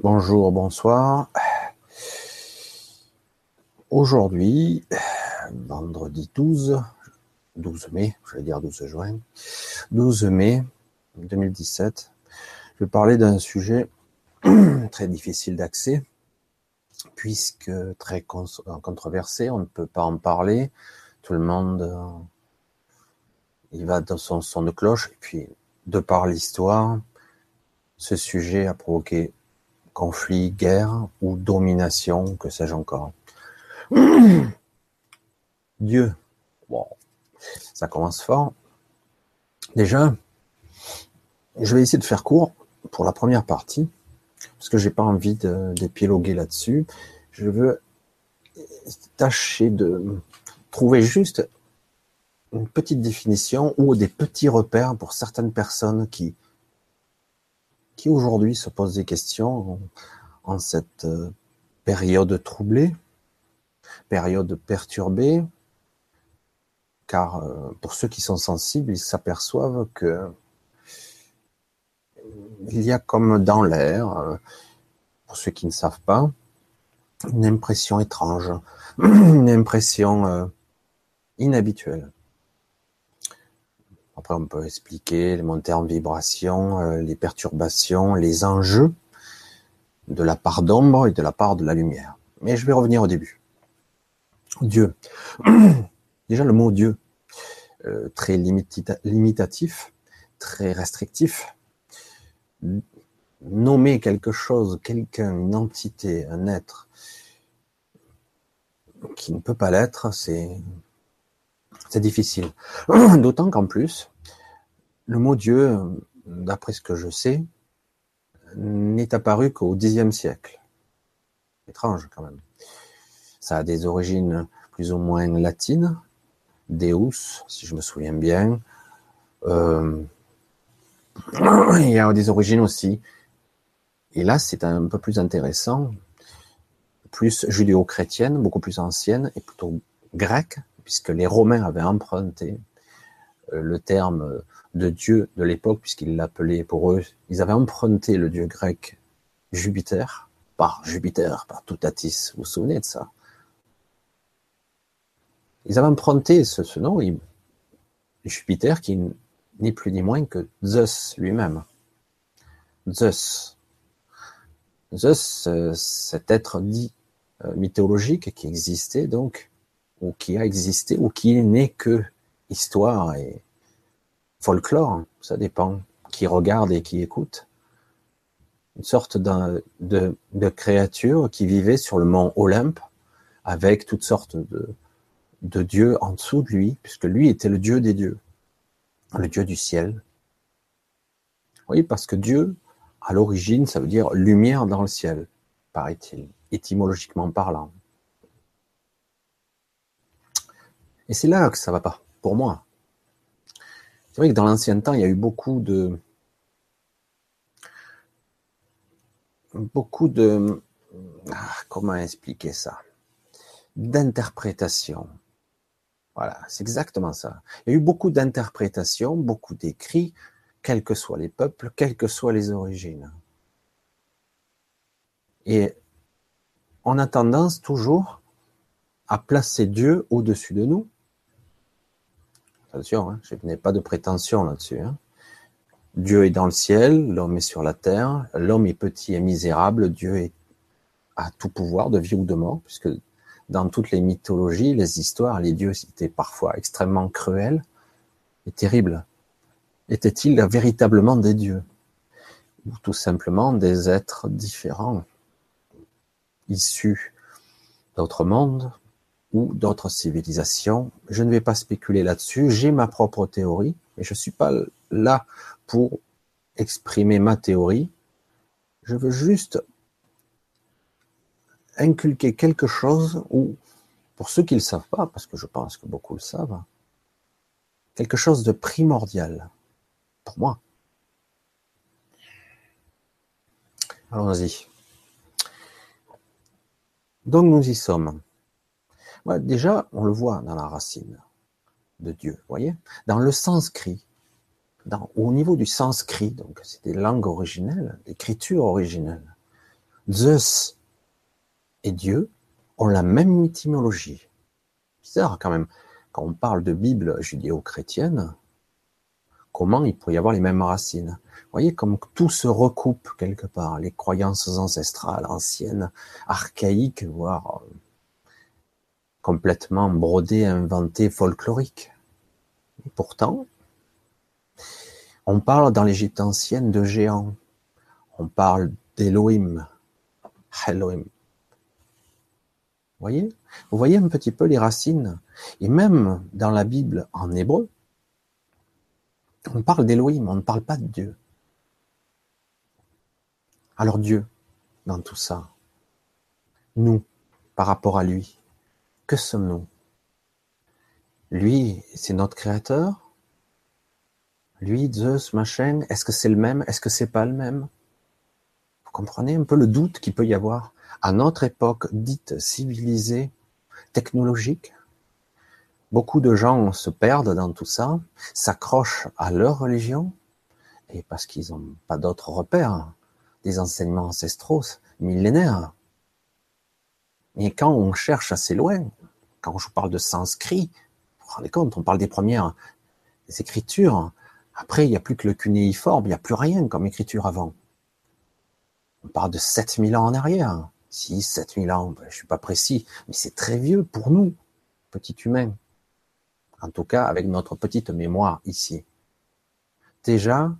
Bonjour, bonsoir. Aujourd'hui, vendredi 12, 12 mai, je vais dire 12 juin, 12 mai 2017, je vais parler d'un sujet très difficile d'accès, puisque très controversé, on ne peut pas en parler, tout le monde il va dans son son de cloche, et puis de par l'histoire, ce sujet a provoqué conflit, guerre ou domination, que sais-je encore. Dieu, ça commence fort. Déjà, je vais essayer de faire court pour la première partie, parce que j'ai pas envie d'épiloguer là-dessus. Je veux tâcher de trouver juste une petite définition ou des petits repères pour certaines personnes qui qui aujourd'hui se posent des questions en, cette euh, période troublée, période perturbée, car euh, pour ceux qui sont sensibles, ils s'aperçoivent que il y a comme dans l'air, euh, pour ceux qui ne savent pas, une impression étrange, une impression inhabituelle. Après, on peut expliquer les montées en vibration, euh, les perturbations, les enjeux de la part d'ombre et de la part de la lumière. Mais je vais revenir au début. Dieu. Déjà, le mot Dieu, euh, très limitatif, très restrictif. Nommer quelque chose, quelqu'un, une entité, un être qui ne peut pas l'être, c'est c'est difficile. D'autant qu'en plus, le mot Dieu, d'après ce que je sais, n'est apparu qu'au Xe siècle. Étrange quand même. Ça a des origines plus ou moins latines. Deus, si je me souviens bien. Euh, il y a des origines aussi. Et là, c'est un peu plus intéressant, plus judéo-chrétienne, beaucoup plus ancienne, et plutôt grecque, puisque les Romains avaient emprunté euh, le terme de Dieu de l'époque, puisqu'ils l'appelaient pour eux, ils avaient emprunté le dieu grec Jupiter, par Jupiter, par Toutatis, vous vous souvenez de ça? Ils avaient emprunté ce, nom, Jupiter, qui n'est plus ni moins que Zeus lui-même. Zeus. Zeus, euh, cet être dit euh, mythologique qui existait donc ou qui a existé, ou qui n'est que histoire et folklore, ça dépend qui regarde et qui écoute. Une sorte de, créature qui vivait sur le mont Olympe avec toutes sortes de, de dieux en dessous de lui, puisque lui était le dieu des dieux, le dieu du ciel. Oui, parce que Dieu, à l'origine, ça veut dire lumière dans le ciel, paraît-il, étymologiquement parlant. Et c'est là que ça va pas, pour moi. C'est vrai que dans l'ancien temps, il y a eu beaucoup de, beaucoup de, ah, comment expliquer ça, d'interprétation. Voilà, c'est exactement ça. Il y a eu beaucoup d'interprétations, beaucoup d'écrits, quels que soient les peuples, quelles que soient les origines. Et on a tendance toujours à placer Dieu au-dessus de nous, Hein, je n'ai pas de prétention là-dessus. Hein. Dieu est dans le ciel, l'homme est sur la terre, l'homme est petit et misérable, Dieu est à tout pouvoir de vie ou de mort, puisque dans toutes les mythologies, les histoires, les dieux étaient parfois extrêmement cruels et terribles. Étaient-ils véritablement des dieux Ou tout simplement des êtres différents, issus d'autres mondes, ou d'autres civilisations. Je ne vais pas spéculer là-dessus. J'ai ma propre théorie, mais je ne suis pas là pour exprimer ma théorie. Je veux juste inculquer quelque chose ou, pour ceux qui ne le savent pas, parce que je pense que beaucoup le savent, quelque chose de primordial pour moi. Allons-y. Donc nous y sommes déjà, on le voit dans la racine de Dieu, voyez? Dans le sanskrit, au niveau du sanskrit, donc c'est des langues originelles, l'écriture originelle. Zeus et Dieu ont la même étymologie. Bizarre quand même. Quand on parle de Bible judéo-chrétienne, comment il pourrait y avoir les mêmes racines? Vous voyez comme tout se recoupe quelque part, les croyances ancestrales, anciennes, archaïques, voire euh, complètement brodées, inventées, folkloriques. Et pourtant, on parle dans l'Égypte ancienne de géants. On parle d'Elohim. Elohim. Vous voyez? Vous voyez un petit peu les racines? Et même dans la Bible en hébreu, on parle d'Elohim, on ne parle pas de Dieu. Alors Dieu, dans tout ça, nous, par rapport à lui, que sommes-nous? Lui, c'est notre créateur? Lui, Zeus, machin, est-ce que c'est le même? Est-ce que c'est pas le même? Vous comprenez un peu le doute qu'il peut y avoir à notre époque dite civilisée, technologique? Beaucoup de gens se perdent dans tout ça, s'accrochent à leur religion, et parce qu'ils n'ont pas d'autres repères, des enseignements ancestraux, millénaires. Mais quand on cherche assez loin, quand je vous parle de sanskrit, vous vous rendez compte, on parle des premières écritures, après, il n'y a plus que le cunéiforme, il n'y a plus rien comme écriture avant. On parle de 7000 ans en arrière. Si, 7000 ans, ben, je suis pas précis, mais c'est très vieux pour nous, petits humains. En tout cas, avec notre petite mémoire ici. Déjà,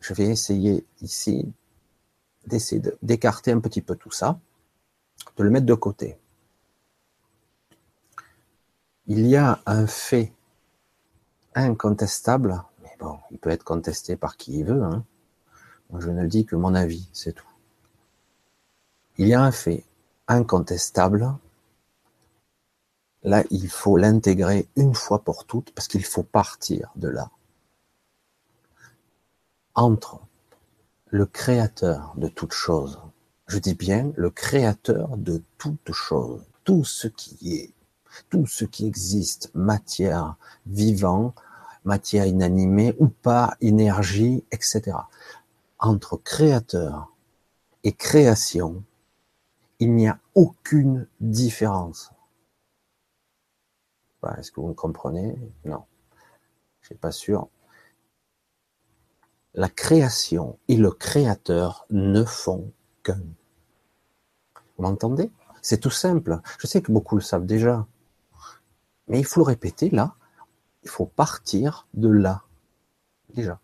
je vais essayer ici d'essayer d'écarter un petit peu tout ça, de le mettre de côté. Il y a un fait incontestable Bon, il peut être contesté par qui il veut. Hein. Je ne dis que mon avis, c'est tout. Il y a un fait incontestable. Là, il faut l'intégrer une fois pour toutes parce qu'il faut partir de là. Entre le créateur de toute chose, je dis bien le créateur de toute chose, tout ce qui est, tout ce qui existe, matière, vivant, matière inanimée ou pas, énergie, etc. Entre créateur et création, il n'y a aucune différence. Est-ce que vous me comprenez? Non, je suis pas sûr. La création et le créateur ne font qu'un. Vous m'entendez? C'est tout simple. Je sais que beaucoup le savent déjà. Mais il faut le répéter là, il faut partir de là, déjà.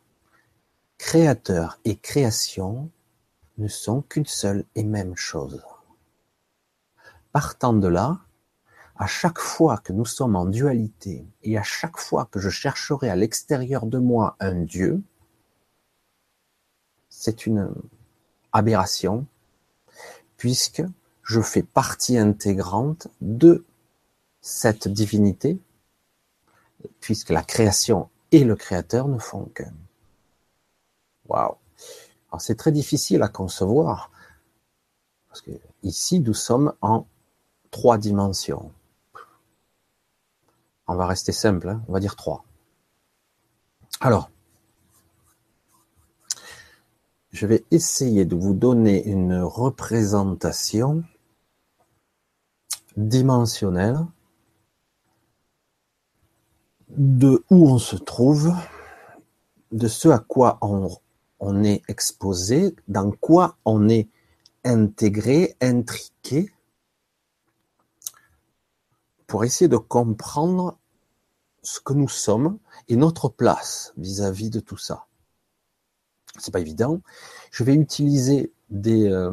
Créateur et création ne sont qu'une seule et même chose. Partant de là, à chaque fois que nous sommes en dualité et à chaque fois que je chercherai à l'extérieur de moi un Dieu, c'est une aberration puisque je fais partie intégrante de cette divinité puisque la création et le créateur ne font qu'un. Waouh. C'est très difficile à concevoir parce que ici nous sommes en trois dimensions. On va rester simple, hein. on va dire trois. Alors, je vais essayer de vous donner une représentation dimensionnelle de où on se trouve, de ce à quoi on, est exposé, dans quoi on est intégré, intriqué, pour essayer de comprendre ce que nous sommes et notre place vis-à-vis de tout ça. C'est pas évident. Je vais utiliser des, euh,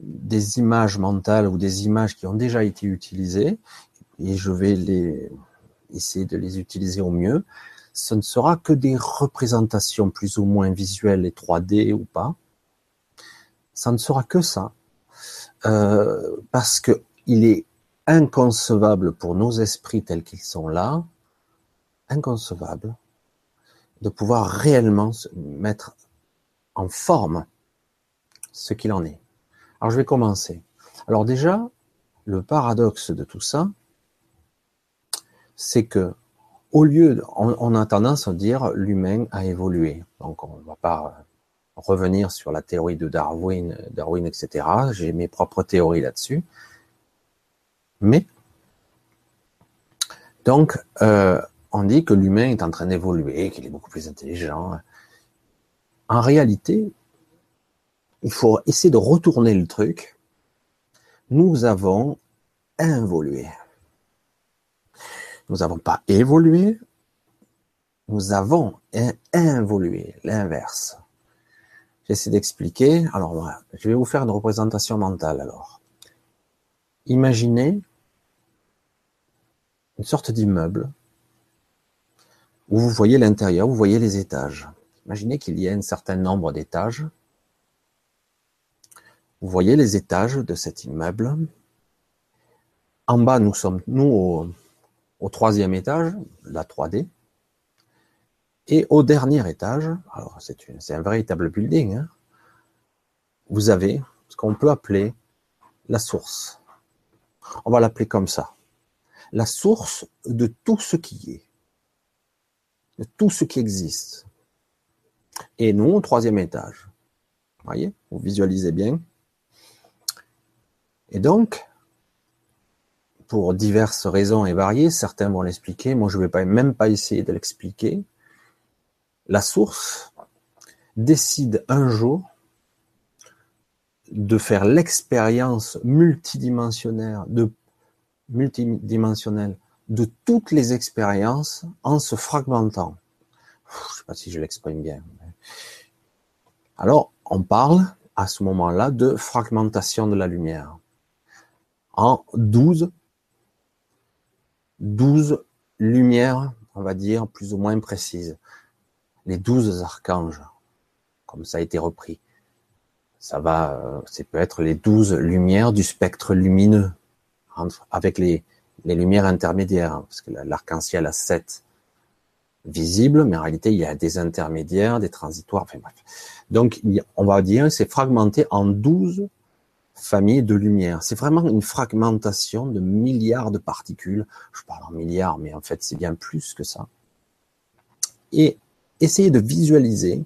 des images mentales ou des images qui ont déjà été utilisées et je vais les, essayer de les utiliser au mieux. Ce ne sera que des représentations plus ou moins visuelles et 3D ou pas. Ça ne sera que ça. Euh, parce que il est inconcevable pour nos esprits tels qu'ils sont là, inconcevable, de pouvoir réellement mettre en forme ce qu'il en est. Alors je vais commencer. Alors déjà, le paradoxe de tout ça, c'est que au lieu, on, a tendance à dire l'humain a évolué. Donc on va pas, revenir sur la théorie de Darwin, Darwin, etc. J'ai mes propres théories là-dessus. Mais donc, euh, on dit que l'humain est en train d'évoluer, qu'il est beaucoup plus intelligent. En réalité, il faut essayer de retourner le truc. Nous avons involué. Nous n'avons pas évolué, nous avons involué, l'inverse. J'essaie d'expliquer. Alors, je vais vous faire une représentation mentale alors. Imaginez une sorte d'immeuble où vous voyez l'intérieur, vous voyez les étages. Imaginez qu'il y ait un certain nombre d'étages. Vous voyez les étages de cet immeuble. En bas, nous sommes, nous, au, troisième étage, la 3D. Et au dernier étage, alors c'est un véritable building, hein, vous avez ce qu'on peut appeler la source. On va l'appeler comme ça. La source de tout ce qui est. De tout ce qui existe. Et nous, au troisième étage. Vous voyez Vous visualisez bien. Et donc, pour diverses raisons et variées, certains vont l'expliquer, moi je ne vais pas, même pas essayer de l'expliquer, la source décide un jour de faire l'expérience multidimensionnelle de, multidimensionnelle de toutes les expériences en se fragmentant. Je ne sais pas si je l'exprime bien. Alors, on parle à ce moment-là de fragmentation de la lumière en 12, 12 lumières, on va dire, plus ou moins précises. Les 12 archanges, comme ça a été repris. Ça va, euh, c'est peut-être les 12 lumières du spectre lumineux, avec les, les lumières intermédiaires, hein, parce que l'arc-en-ciel a sept visibles, mais en réalité, il y a des intermédiaires, des transitoires. Donc, on va dire, c'est fragmenté en 12 famille de lumière. C'est vraiment une fragmentation de milliards de particules. Je parle en milliards, mais en fait, c'est bien plus que ça. Et essayez de visualiser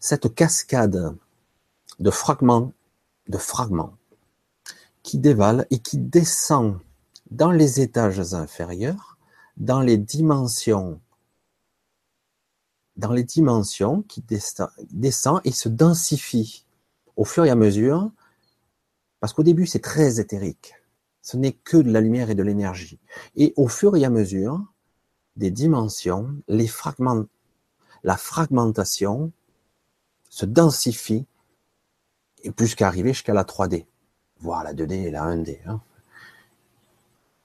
cette cascade de fragments, de fragments, qui dévale et qui descend dans les étages inférieurs, dans les dimensions, dans les dimensions qui descend et se densifie au fur et à mesure parce qu'au début c'est très éthérique. Ce n'est que de la lumière et de l'énergie. Et au fur et à mesure des dimensions, les fragments la fragmentation se densifie et plus qu'arriver jusqu'à la 3D, voire la 2D et la 1D. Hein.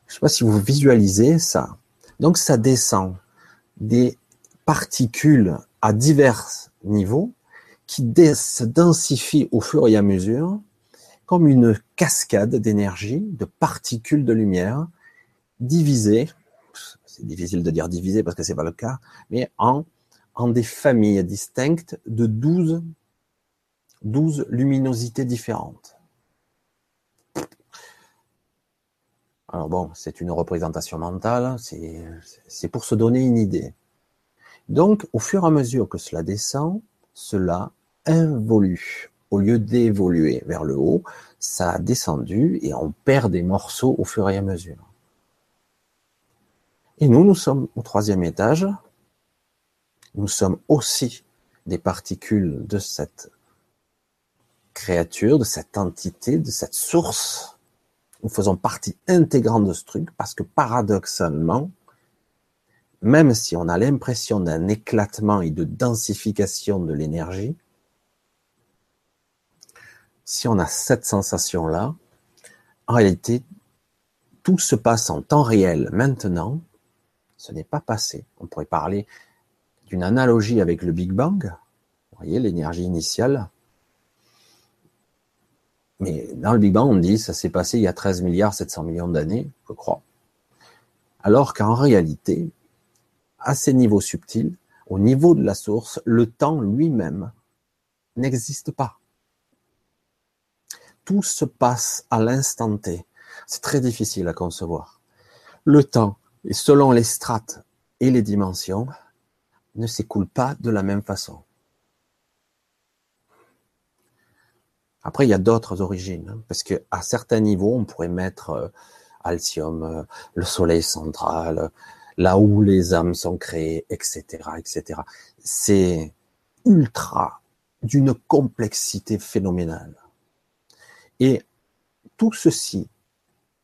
Je ne sais pas si vous visualisez ça. Donc ça descend des particules à divers niveaux qui se densifient au fur et à mesure comme une cascade d'énergie, de particules de lumière divisées, c'est difficile de dire divisées parce que c'est pas le cas, mais en en des familles distinctes de 12, 12 luminosités différentes. Alors bon, c'est une représentation mentale, c'est pour se donner une idée. Donc, au fur et à mesure que cela descend, cela involue. Au lieu d'évoluer vers le haut, ça a descendu et on perd des morceaux au fur et à mesure. Et nous, nous sommes au troisième étage, nous sommes aussi des particules de cette créature, de cette entité, de cette source. Nous faisons partie intégrante de ce truc parce que paradoxalement, même si on a l'impression d'un éclatement et de densification de l'énergie, si on a cette sensation-là, en réalité, tout se passe en temps réel maintenant. Ce n'est pas passé. On pourrait parler une analogie avec le Big Bang, vous voyez l'énergie initiale. Mais dans le Big Bang, on dit ça s'est passé il y a 13 milliards 700 millions d'années, je crois. Alors qu'en réalité, à ces niveaux subtils, au niveau de la source, le temps lui-même n'existe pas. Tout se passe à l'instant T. C'est très difficile à concevoir. Le temps, et selon les strates et les dimensions, ne s'écoule pas de la même façon. Après, il y a d'autres origines, hein, parce que à certains niveaux, on pourrait mettre euh, euh, le Soleil central, là où les âmes sont créées, etc., etc. C'est ultra d'une complexité phénoménale. Et tout ceci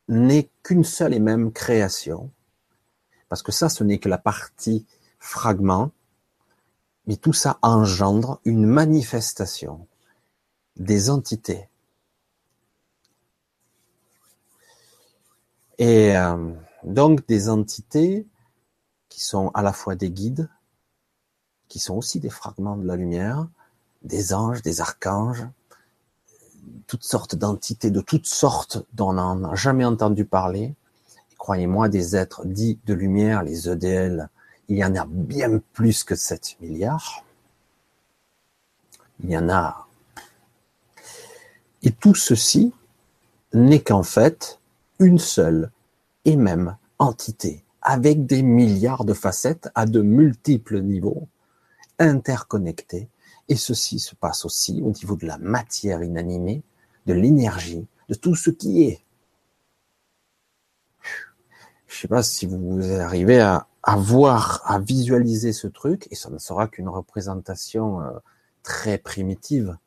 n'est qu'une seule et même création, parce que ça, ce n'est que la partie fragment, mais tout ça engendre une manifestation des entités. Et euh, donc des entités qui sont à la fois des guides, qui sont aussi des fragments de la lumière, des anges, des archanges, toutes sortes d'entités de toutes sortes dont on n'a jamais entendu parler. Croyez-moi, des êtres dits de lumière, les EDL, il y en a bien plus que 7 milliards. Il y en a. Et tout ceci n'est qu'en fait une seule et même entité, avec des milliards de facettes à de multiples niveaux, interconnectés. Et ceci se passe aussi au niveau de la matière inanimée, de l'énergie, de tout ce qui est. Je ne sais pas si vous arrivez à, à voir, à visualiser ce truc, et ça ne sera qu'une représentation euh, très primitive,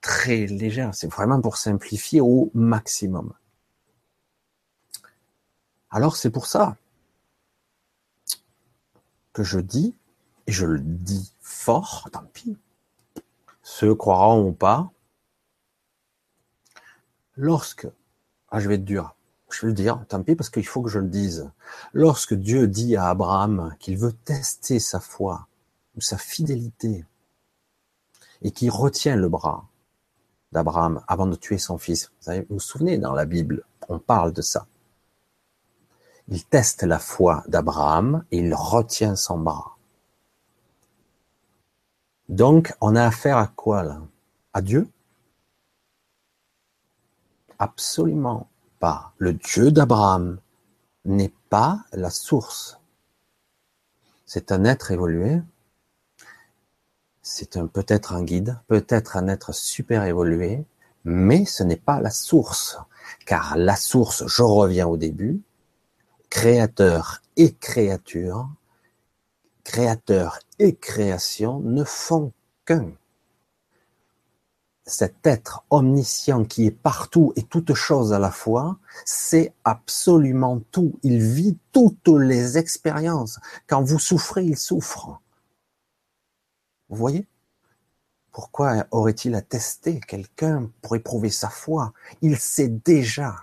très légère. C'est vraiment pour simplifier au maximum. Alors c'est pour ça que je dis, et je le dis fort, tant pis, ceux croiront ou pas, lorsque, ah je vais être dur, je vais le dire, tant pis parce qu'il faut que je le dise. Lorsque Dieu dit à Abraham qu'il veut tester sa foi ou sa fidélité et qu'il retient le bras d'Abraham avant de tuer son fils, vous, vous vous souvenez dans la Bible, on parle de ça. Il teste la foi d'Abraham et il retient son bras. Donc, on a affaire à quoi là? À Dieu? Absolument le Dieu d'Abraham n'est pas la source. C'est un être évolué. C'est peut-être un guide, peut-être un être super évolué, mais ce n'est pas la source. Car la source, je reviens au début, créateur et créature, créateur et création ne font qu'un cet être omniscient qui est partout et toute chose à la fois, c'est absolument tout. Il vit toutes les expériences. Quand vous souffrez, il souffre. Vous voyez? Pourquoi aurait-il à tester quelqu'un pour éprouver sa foi? Il sait déjà.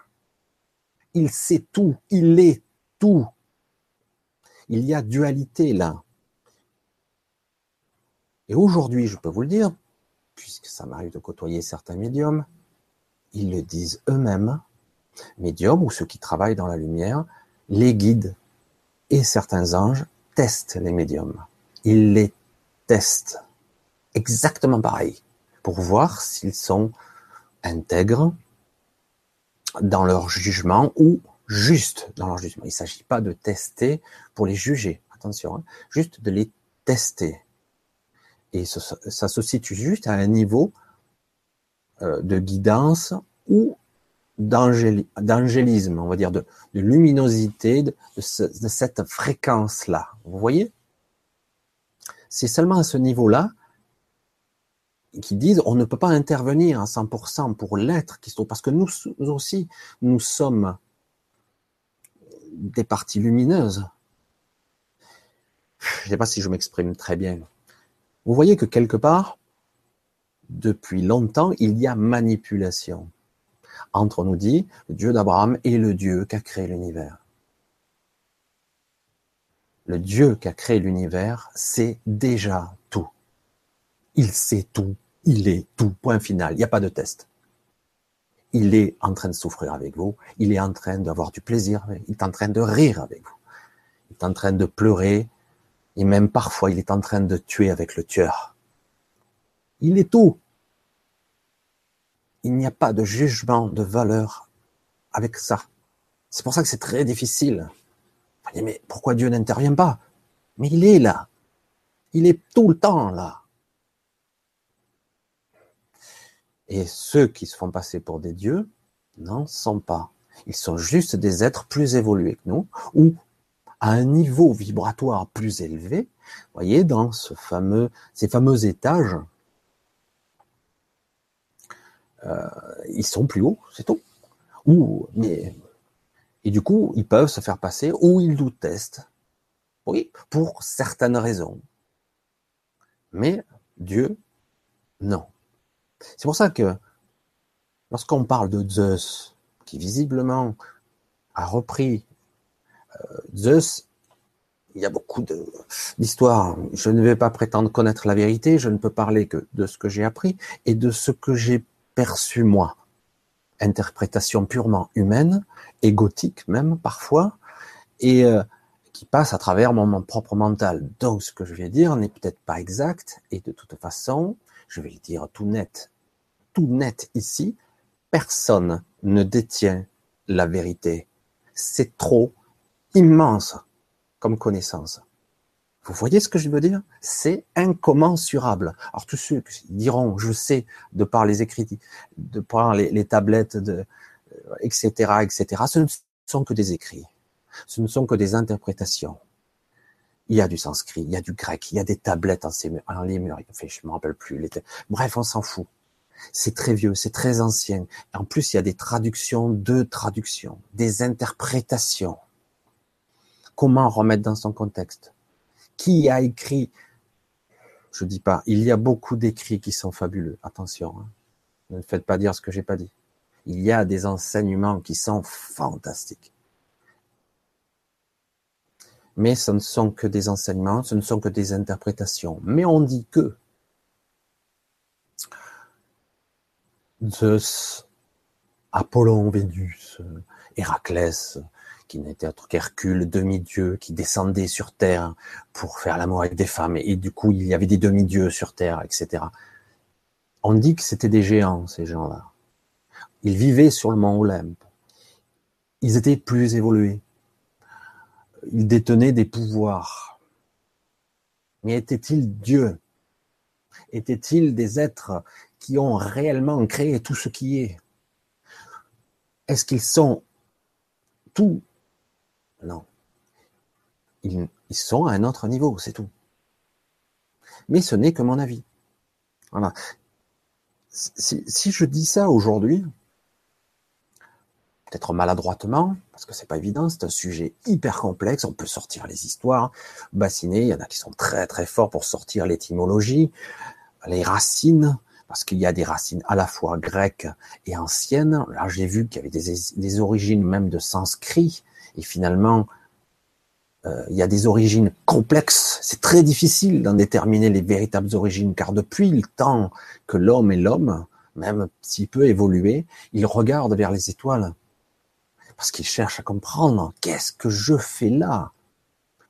Il sait tout. Il est tout. Il y a dualité là. Et aujourd'hui, je peux vous le dire, puisque ça m'arrive de côtoyer certains médiums, ils le disent eux-mêmes, médiums ou ceux qui travaillent dans la lumière, les guides et certains anges testent les médiums. Ils les testent exactement pareil pour voir s'ils sont intègres dans leur jugement ou juste dans leur jugement. Il ne s'agit pas de tester pour les juger, attention, hein. juste de les tester et ça, se situe juste à un niveau euh, de guidance ou d'angélisme, on va dire, de, luminosité, de, cette fréquence-là. Vous voyez? C'est seulement à ce niveau-là qu'ils disent on ne peut pas intervenir à 100% pour l'être qui se trouve, parce que nous aussi, nous sommes des parties lumineuses. Je ne sais pas si je m'exprime très bien. Vous voyez que quelque part, depuis longtemps, il y a manipulation entre, nous dit, le Dieu d'Abraham et le Dieu qui a créé l'univers. Le Dieu qui a créé l'univers sait déjà tout. Il sait tout. Il est tout. Point final. Il n'y a pas de test. Il est en train de souffrir avec vous. Il est en train d'avoir du plaisir. Il est en train de rire avec vous. Il est en train de pleurer. Et même parfois, il est en train de tuer avec le tueur. Il est tout. Il n'y a pas de jugement de valeur avec ça. C'est pour ça que c'est très difficile. Mais pourquoi Dieu n'intervient pas? Mais il est là. Il est tout le temps là. Et ceux qui se font passer pour des dieux n'en sont pas. Ils sont juste des êtres plus évolués que nous, ou à un niveau vibratoire plus élevé. Voyez, dans ces fameux étages, euh, ils sont plus hauts, c'est tout. Ou, mais, et du coup, ils peuvent se faire passer, ou ils nous testent. Oui, pour certaines raisons. Mais Dieu, non. C'est pour ça que lorsqu'on parle de Zeus, qui visiblement a repris Zeus, il y a beaucoup d'histoires. Je ne vais pas prétendre connaître la vérité, je ne peux parler que de ce que j'ai appris et de ce que j'ai perçu moi. Interprétation purement humaine, égotique même parfois, et euh, qui passe à travers mon, propre mental. Donc ce que je vais dire n'est peut-être pas exact, et de toute façon, je vais le dire tout net, tout net ici, personne ne détient la vérité. C'est trop immense comme connaissance. Vous voyez ce que je veux dire? C'est incommensurable. Alors tous ceux qui diront, je sais, de par les écrits, de par les, tablettes, de, etc., euh, etc., ce ne sont que des écrits. Ce ne sont que des interprétations. Il y a du sanskrit, il y a du grec, il y a des tablettes en, en lémurien. Enfin, je me rappelle plus. Bref, on s'en fout. C'est très vieux, c'est très ancien. En plus, il y a des traductions de traductions, des interprétations. Comment remettre dans son contexte Qui a écrit Je dis pas. Il y a beaucoup d'écrits qui sont fabuleux. Attention. Hein. Ne faites pas dire ce que j'ai pas dit. Il y a des enseignements qui sont fantastiques. Mais ce ne sont que des enseignements, ce ne sont que des interprétations. Mais on dit que Zeus, Apollon, Vénus, Héraclès, qui n'était autre qu'Hercule, demi-dieu, qui descendait sur Terre pour faire l'amour avec des femmes, et, du coup il y avait des demi-dieux sur Terre, etc. On dit que c'était des géants, ces gens-là. Ils vivaient sur le mont Olympe. Ils étaient plus évolués. Ils détenaient des pouvoirs. Mais étaient-ils dieux? Étaient-ils des êtres qui ont réellement créé tout ce qui est? Est-ce qu'ils sont tout Non. Ils, sont à un autre niveau, c'est tout. Mais ce n'est que mon avis. Voilà. Si, je dis ça aujourd'hui, peut-être maladroitement, parce que c'est pas évident, c'est un sujet hyper complexe, on peut sortir les histoires, bassiner, il y en a qui sont très très forts pour sortir l'étymologie, les racines, parce qu'il y a des racines à la fois grecques et anciennes. Là, j'ai vu qu'il y avait des, origines même de sanskrit, et finalement, euh, il y a des origines complexes. C'est très difficile d'en déterminer les véritables origines, car depuis le temps que l'homme est l'homme, même s'il peut évoluer, il regarde vers les étoiles, parce qu'il cherche à comprendre qu'est-ce que je fais là,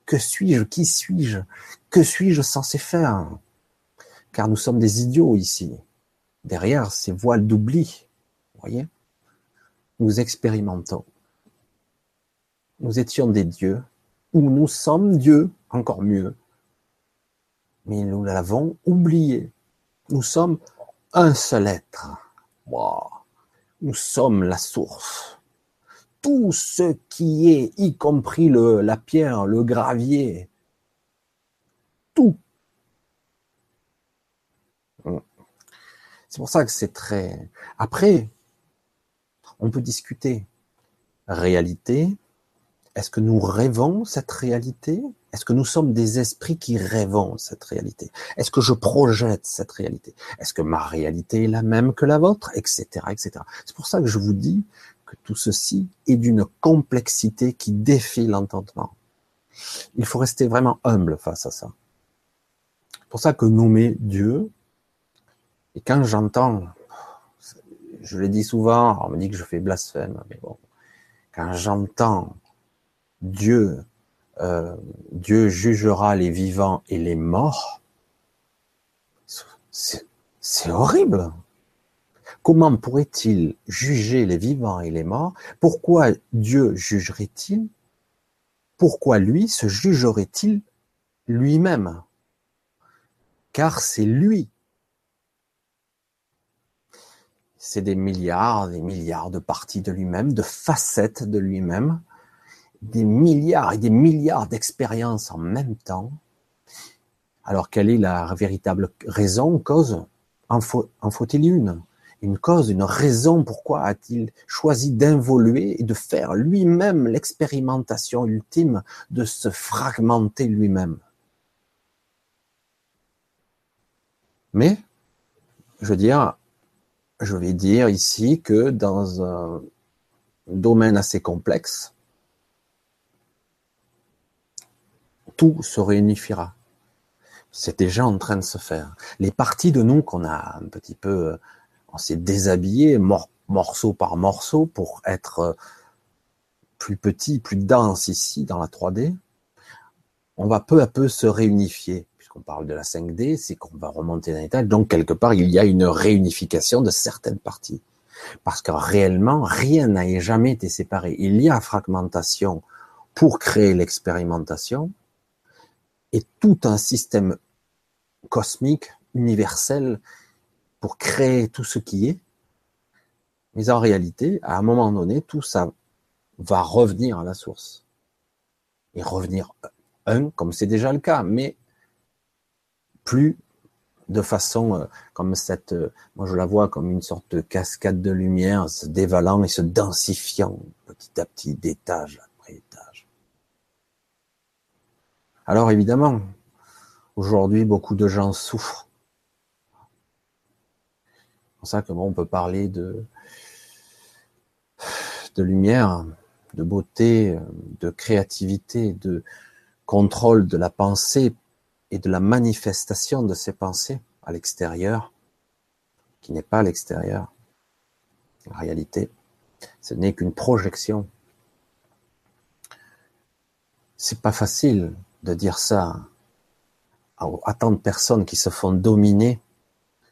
que suis-je, qui suis-je, que suis-je censé faire, car nous sommes des idiots ici. Derrière ces voiles d'oubli, voyez, nous expérimentons. Nous étions des dieux, ou nous sommes dieux, encore mieux, mais nous l'avons oublié. Nous sommes un seul être. Nous sommes la source. Tout ce qui est, y compris le, la pierre, le gravier, tout C'est pour ça que c'est très. Après, on peut discuter. Réalité. Est-ce que nous rêvons cette réalité? Est-ce que nous sommes des esprits qui rêvons cette réalité? Est-ce que je projette cette réalité? Est-ce que ma réalité est la même que la vôtre? Etc. etc. C'est pour ça que je vous dis que tout ceci est d'une complexité qui défie l'entendement. Il faut rester vraiment humble face à ça. C'est pour ça que nommer Dieu, et quand j'entends, je le dis souvent, on me dit que je fais blasphème, mais bon, quand j'entends Dieu, euh, Dieu jugera les vivants et les morts, c'est horrible. Comment pourrait-il juger les vivants et les morts? Pourquoi Dieu jugerait-il? Pourquoi lui se jugerait-il lui-même? Car c'est lui. C'est des milliards, des milliards de parties de lui-même, de facettes de lui-même, des milliards et des milliards d'expériences en même temps. Alors quelle est la véritable raison, cause? En, faut, il une? Une cause, une raison? Pourquoi a-t-il choisi d'involuer et de faire lui-même l'expérimentation ultime de se fragmenter lui-même? Mais, je veux dire, je vais dire ici que dans un domaine assez complexe, tout se réunifiera. C'est déjà en train de se faire. Les parties de nous qu'on a un petit peu, on s'est déshabillé morceau par morceau pour être plus petit, plus dense ici dans la 3D, on va peu à peu se réunifier qu'on parle de la 5D, c'est qu'on va remonter d'un étage. Donc, quelque part, il y a une réunification de certaines parties. Parce que réellement, rien n'a jamais été séparé. Il y a fragmentation pour créer l'expérimentation et tout un système cosmique, universel, pour créer tout ce qui est. Mais en réalité, à un moment donné, tout ça va revenir à la source. Et revenir un, comme c'est déjà le cas, mais plus de façon euh, comme cette, euh, moi je la vois comme une sorte de cascade de lumière se dévalant et se densifiant petit à petit d'étage après étage. Alors évidemment, aujourd'hui beaucoup de gens souffrent. C'est pour ça que on peut parler de de lumière, de beauté, de créativité, de contrôle de la pensée et de la manifestation de ses pensées à l'extérieur, qui n'est pas à l'extérieur. En réalité, ce n'est qu'une projection. C'est pas facile de dire ça à tant de personnes qui se font dominer,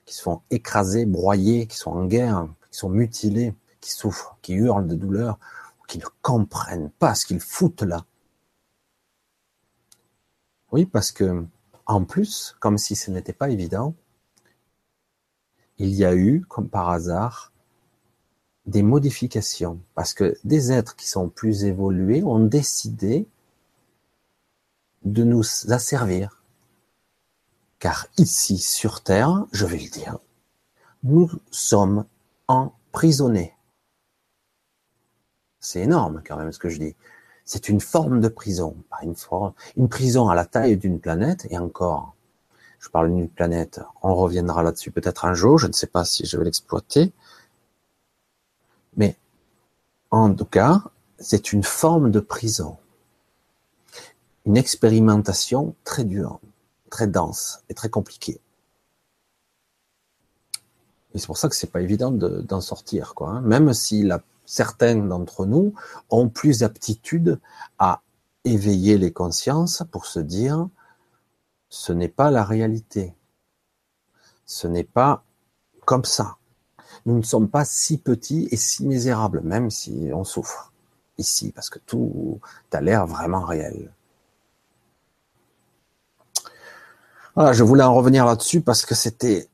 qui se font écraser, broyer, qui sont en guerre, qui sont mutilées, qui souffrent, qui hurlent de douleur, qui ne comprennent pas ce qu'ils foutent là. Oui, parce que en plus, comme si ce n'était pas évident, il y a eu, comme par hasard, des modifications. Parce que des êtres qui sont plus évolués ont décidé de nous asservir. Car ici, sur Terre, je vais le dire, nous sommes emprisonnés. C'est énorme quand même ce que je dis. C'est une forme de prison, une, forme, une prison à la taille d'une planète, et encore, je parle d'une planète, on reviendra là-dessus peut-être un jour, je ne sais pas si je vais l'exploiter, mais en tout cas, c'est une forme de prison, une expérimentation très dure, très dense et très compliquée. Et c'est pour ça que c'est pas évident d'en sortir, quoi. Hein. Même si la certains d'entre nous ont plus d'aptitude à éveiller les consciences pour se dire ce n'est pas la réalité. Ce n'est pas comme ça. Nous ne sommes pas si petits et si misérables, même si on souffre ici, parce que tout a l'air vraiment réel. Je voulais en revenir là-dessus parce que c'était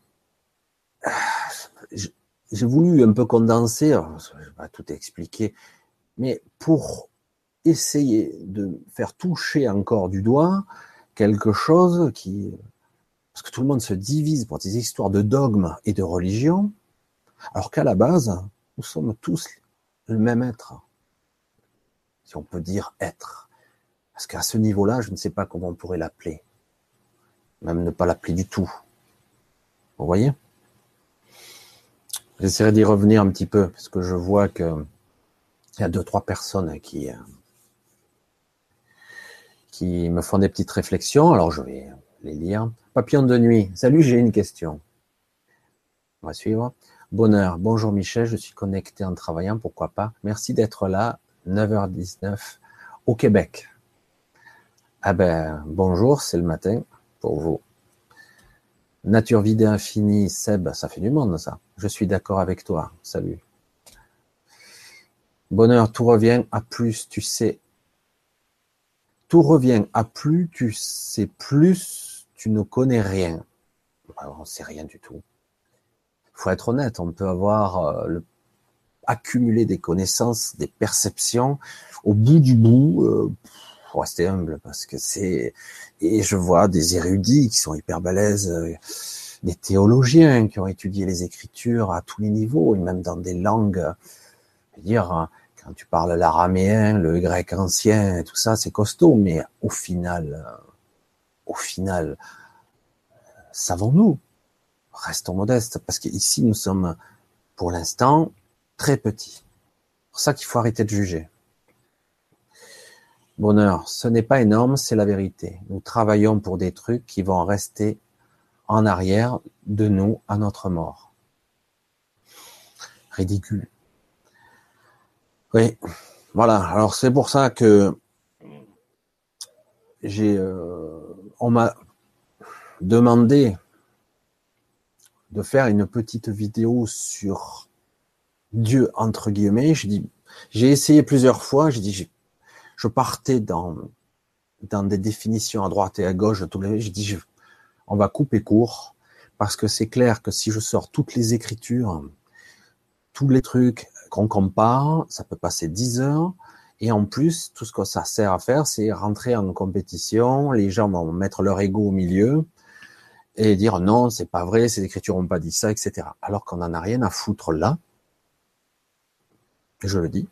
j'ai voulu un peu condenser, je vais pas tout expliquer, mais pour essayer de faire toucher encore du doigt quelque chose qui, parce que tout le monde se divise pour des histoires de dogmes et de religion, alors qu'à la base, nous sommes tous le même être, si on peut dire être. Parce qu'à ce niveau-là, je ne sais pas comment on pourrait l'appeler, même ne pas l'appeler du tout. Vous voyez? J'essaierai d'y revenir un petit peu, parce que je vois que il y a deux, trois personnes qui, euh, qui me font des petites réflexions. Alors, je vais les lire. Papillon de nuit. Salut, j'ai une question. On va suivre. Bonheur. Bonjour Michel, je suis connecté en travaillant, pourquoi pas? Merci d'être là, 9h19 au Québec. Ah ben, bonjour, c'est le matin pour vous. Nature vide et infinie, Seb, ça fait du monde ça. Je suis d'accord avec toi. Salut. Bonheur, tout revient à plus, tu sais. Tout revient à plus, tu sais plus, tu ne connais rien. on ne sait rien du tout. faut être honnête, on peut avoir euh, le, accumuler des connaissances, des perceptions. Au bout du bout, euh, rester humble parce que c'est et je vois des érudits qui sont hyper balèzes, euh, des théologiens qui ont étudié les Écritures à tous les niveaux et même dans des langues. Je veux dire, quand tu parles l'araméen, le grec ancien, tout ça, c'est costaud, mais au final, euh, au final, savons-nous? Restons modestes, parce qu'ici nous sommes, pour l'instant, très petits. C'est pour ça qu'il faut arrêter de juger. Bonheur, ce n'est pas énorme, c'est la vérité. Nous travaillons pour des trucs qui vont rester en arrière de nous à notre mort. Ridicule. Oui, voilà. Alors c'est pour ça que j'ai, euh, on m'a demandé de faire une petite vidéo sur Dieu entre guillemets. J'ai essayé plusieurs fois. J'ai dit, je partais dans, des définitions à droite et à gauche de J'ai dit, on va couper court parce que c'est clair que si je sors toutes les écritures, tous les trucs qu'on compare, ça peut passer 10 heures. Et en plus, tout ce que ça sert à faire, c'est rentrer en compétition. Les gens vont mettre leur ego au milieu et dire non, c'est pas vrai, ces écritures n'ont pas dit ça, etc. Alors qu'on n'en a rien à foutre là. Je le dis.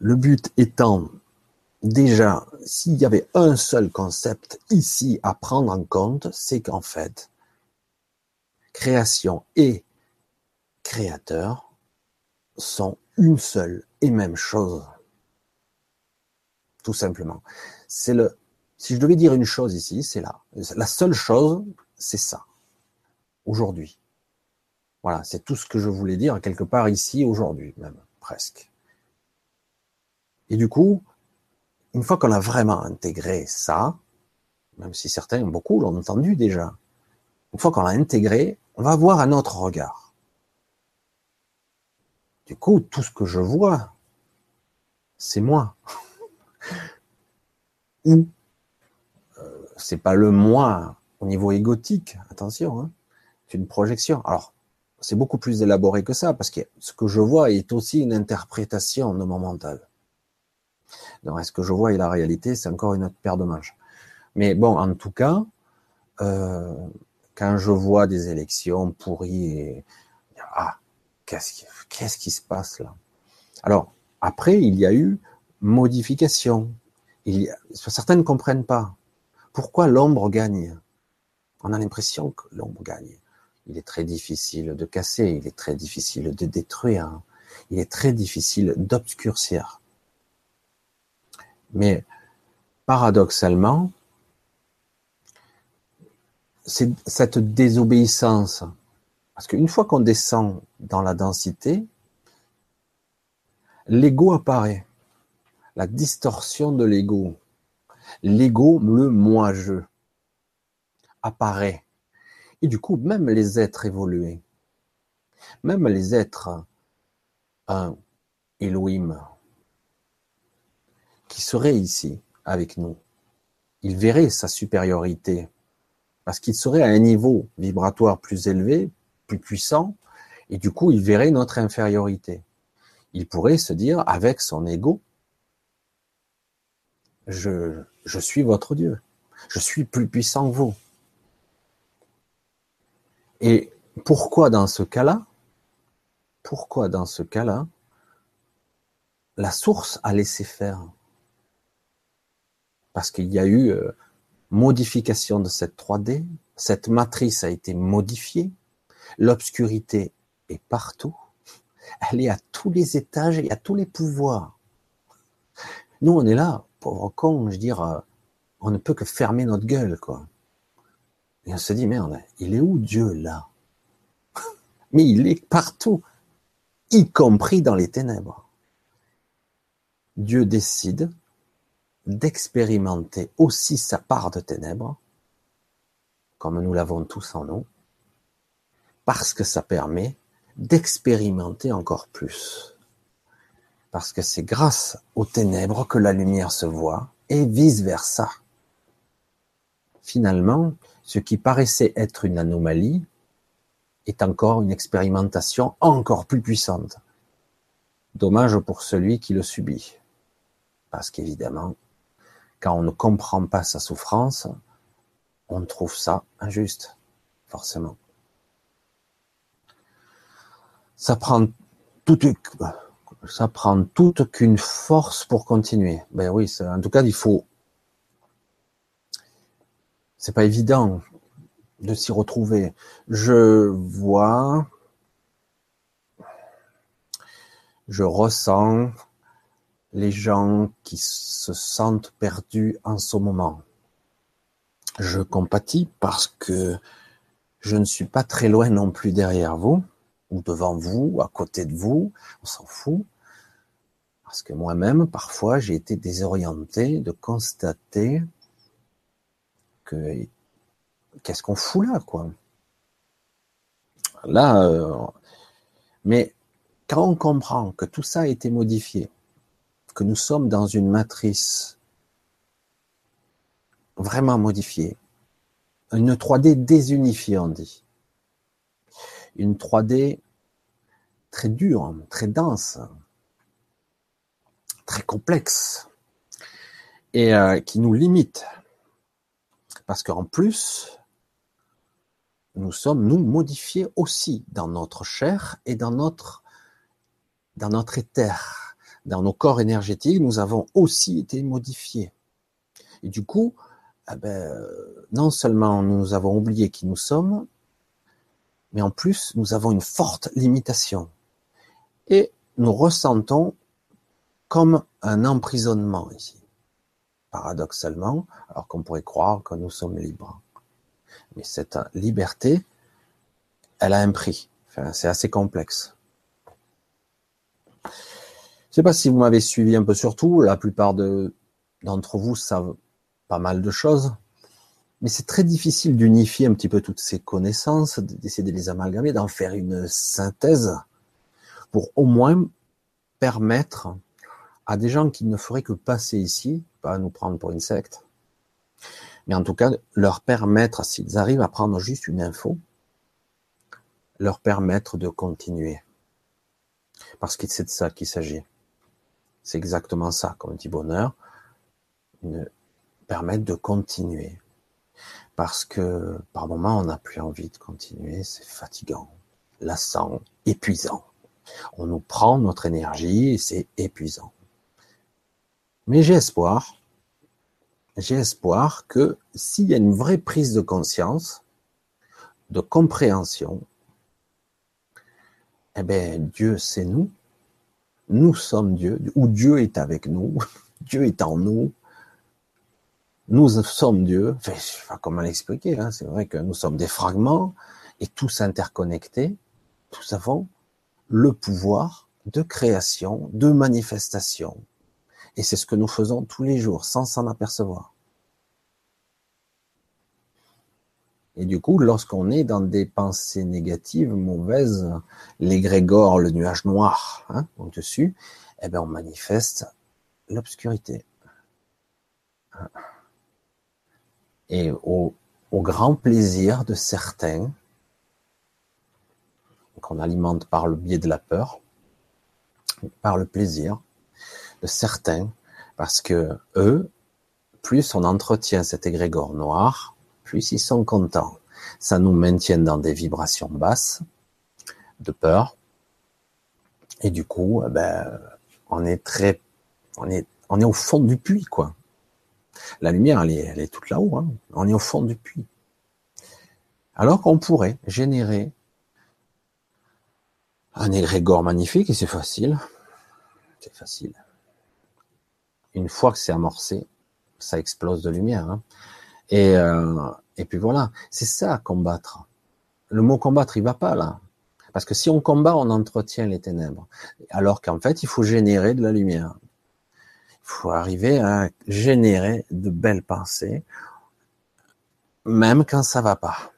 Le but étant, déjà, s'il y avait un seul concept ici à prendre en compte, c'est qu'en fait, création et créateur sont une seule et même chose. Tout simplement. C'est le, si je devais dire une chose ici, c'est là. La seule chose, c'est ça. Aujourd'hui. Voilà, c'est tout ce que je voulais dire quelque part ici aujourd'hui, même, presque. Et du coup, une fois qu'on a vraiment intégré ça, même si certains, beaucoup l'ont entendu déjà, une fois qu'on l'a intégré, on va avoir un autre regard. Du coup, tout ce que je vois, c'est moi. Ou euh, c'est pas le moi au niveau égotique, attention, hein, c'est une projection. Alors, c'est beaucoup plus élaboré que ça, parce que ce que je vois est aussi une interprétation de mon mental. Donc, est-ce que je vois et la réalité, c'est encore une autre paire de manches. Mais bon, en tout cas, euh, quand je vois des élections pourries, et, ah, qu'est-ce qui, se passe là? Alors, après, il y a eu modification. Il certains ne comprennent pas. Pourquoi l'ombre gagne? On a l'impression que l'ombre gagne. Il est très difficile de casser, il est très difficile de détruire, il est très difficile d'obscurcir. Mais paradoxalement, c'est cette désobéissance. Parce qu'une fois qu'on descend dans la densité, l'ego apparaît. La distorsion de l'ego. L'ego, le moi-je, apparaît. Et du coup, même les êtres évolués, même les êtres, un Elohim, qui serait ici avec nous, il verrait sa supériorité parce qu'il serait à un niveau vibratoire plus élevé, plus puissant, et du coup il verrait notre infériorité. Il pourrait se dire avec son ego, je, je suis votre Dieu, je suis plus puissant que vous. Et pourquoi dans ce cas-là, pourquoi dans ce cas-là, la source a laissé faire? Parce qu'il y a eu euh, modification de cette 3D, cette matrice a été modifiée, l'obscurité est partout, elle est à tous les étages et à tous les pouvoirs. Nous, on est là, pauvre con, je veux dire, euh, on ne peut que fermer notre gueule, quoi. Et on se dit, merde, il est où Dieu là? Mais il est partout, y compris dans les ténèbres. Dieu décide d'expérimenter aussi sa part de ténèbres, comme nous l'avons tous en nous, parce que ça permet d'expérimenter encore plus. Parce que c'est grâce aux ténèbres que la lumière se voit, et vice-versa. Finalement, ce qui paraissait être une anomalie est encore une expérimentation encore plus puissante. Dommage pour celui qui le subit. Parce qu'évidemment, quand on ne comprend pas sa souffrance, on trouve ça injuste, forcément. Ça prend toute, ça qu'une force pour continuer. Ben oui, en tout cas, il faut. C'est pas évident de s'y retrouver. Je vois, je ressens les gens qui se sentent perdus en ce moment. Je compatis parce que je ne suis pas très loin non plus derrière vous, ou devant vous, à côté de vous, on s'en fout. Parce que moi-même, parfois, j'ai été désorienté de constater que qu'est-ce qu'on fout là, quoi. Là, euh, mais quand on comprend que tout ça a été modifié, que nous sommes dans une matrice vraiment modifiée, une 3D désunifiée, on dit. Une 3D très dure, très dense, très complexe, et euh, qui nous limite. Parce qu'en plus, nous sommes, nous, modifiés aussi dans notre chair et dans notre, dans notre éther dans nos corps énergétiques, nous avons aussi été modifiés. Et du coup, eh ben, non seulement nous avons oublié qui nous sommes, mais en plus, nous avons une forte limitation. Et nous ressentons comme un emprisonnement ici. Paradoxalement, alors qu'on pourrait croire que nous sommes libres. Mais cette liberté, elle a un prix. Enfin, c'est assez complexe. Je sais pas si vous m'avez suivi un peu sur tout. La plupart de, d'entre vous savent pas mal de choses. Mais c'est très difficile d'unifier un petit peu toutes ces connaissances, d'essayer de les amalgamer, d'en faire une synthèse pour au moins permettre à des gens qui ne feraient que passer ici, pas nous prendre pour une secte, mais en tout cas leur permettre, s'ils arrivent à prendre juste une info, leur permettre de continuer. Parce que c'est de ça qu'il s'agit. C'est exactement ça, comme dit Bonheur, permettre de continuer. Parce que par moments, on n'a plus envie de continuer, c'est fatigant, lassant, épuisant. On nous prend notre énergie et c'est épuisant. Mais j'ai espoir, j'ai espoir que s'il y a une vraie prise de conscience, de compréhension, eh bien, Dieu, c'est nous, nous sommes Dieu, ou Dieu est avec nous, Dieu est en nous, nous sommes Dieu, enfin, je sais pas comment l'expliquer, hein. c'est vrai que nous sommes des fragments, et tous interconnectés, nous avons le pouvoir de création, de manifestation. Et c'est ce que nous faisons tous les jours, sans s'en apercevoir. Et du coup, lorsqu'on est dans des pensées négatives, mauvaises, l'égrégore, le nuage noir hein, au-dessus, eh bien, on manifeste l'obscurité. Et au, au, grand plaisir de certains, qu'on alimente par le biais de la peur, par le plaisir de certains, parce que eux, plus on entretient cet égrégore noir, plus ils sont contents. Ça nous maintient dans des vibrations basses, de peur. Et du coup, eh ben, on est très, on est, on est au fond du puits, quoi. La lumière, elle est, elle est toute là-haut. Hein. On est au fond du puits. Alors qu'on pourrait générer un égrégore magnifique, et c'est facile. C'est facile. Une fois que c'est amorcé, ça explose de lumière. Hein. Et, euh, et puis voilà, c'est ça combattre. Le mot combattre, il va pas là. Parce que si on combat, on entretient les ténèbres. Alors qu'en fait, il faut générer de la lumière. Il faut arriver à générer de belles pensées, même quand ça va pas.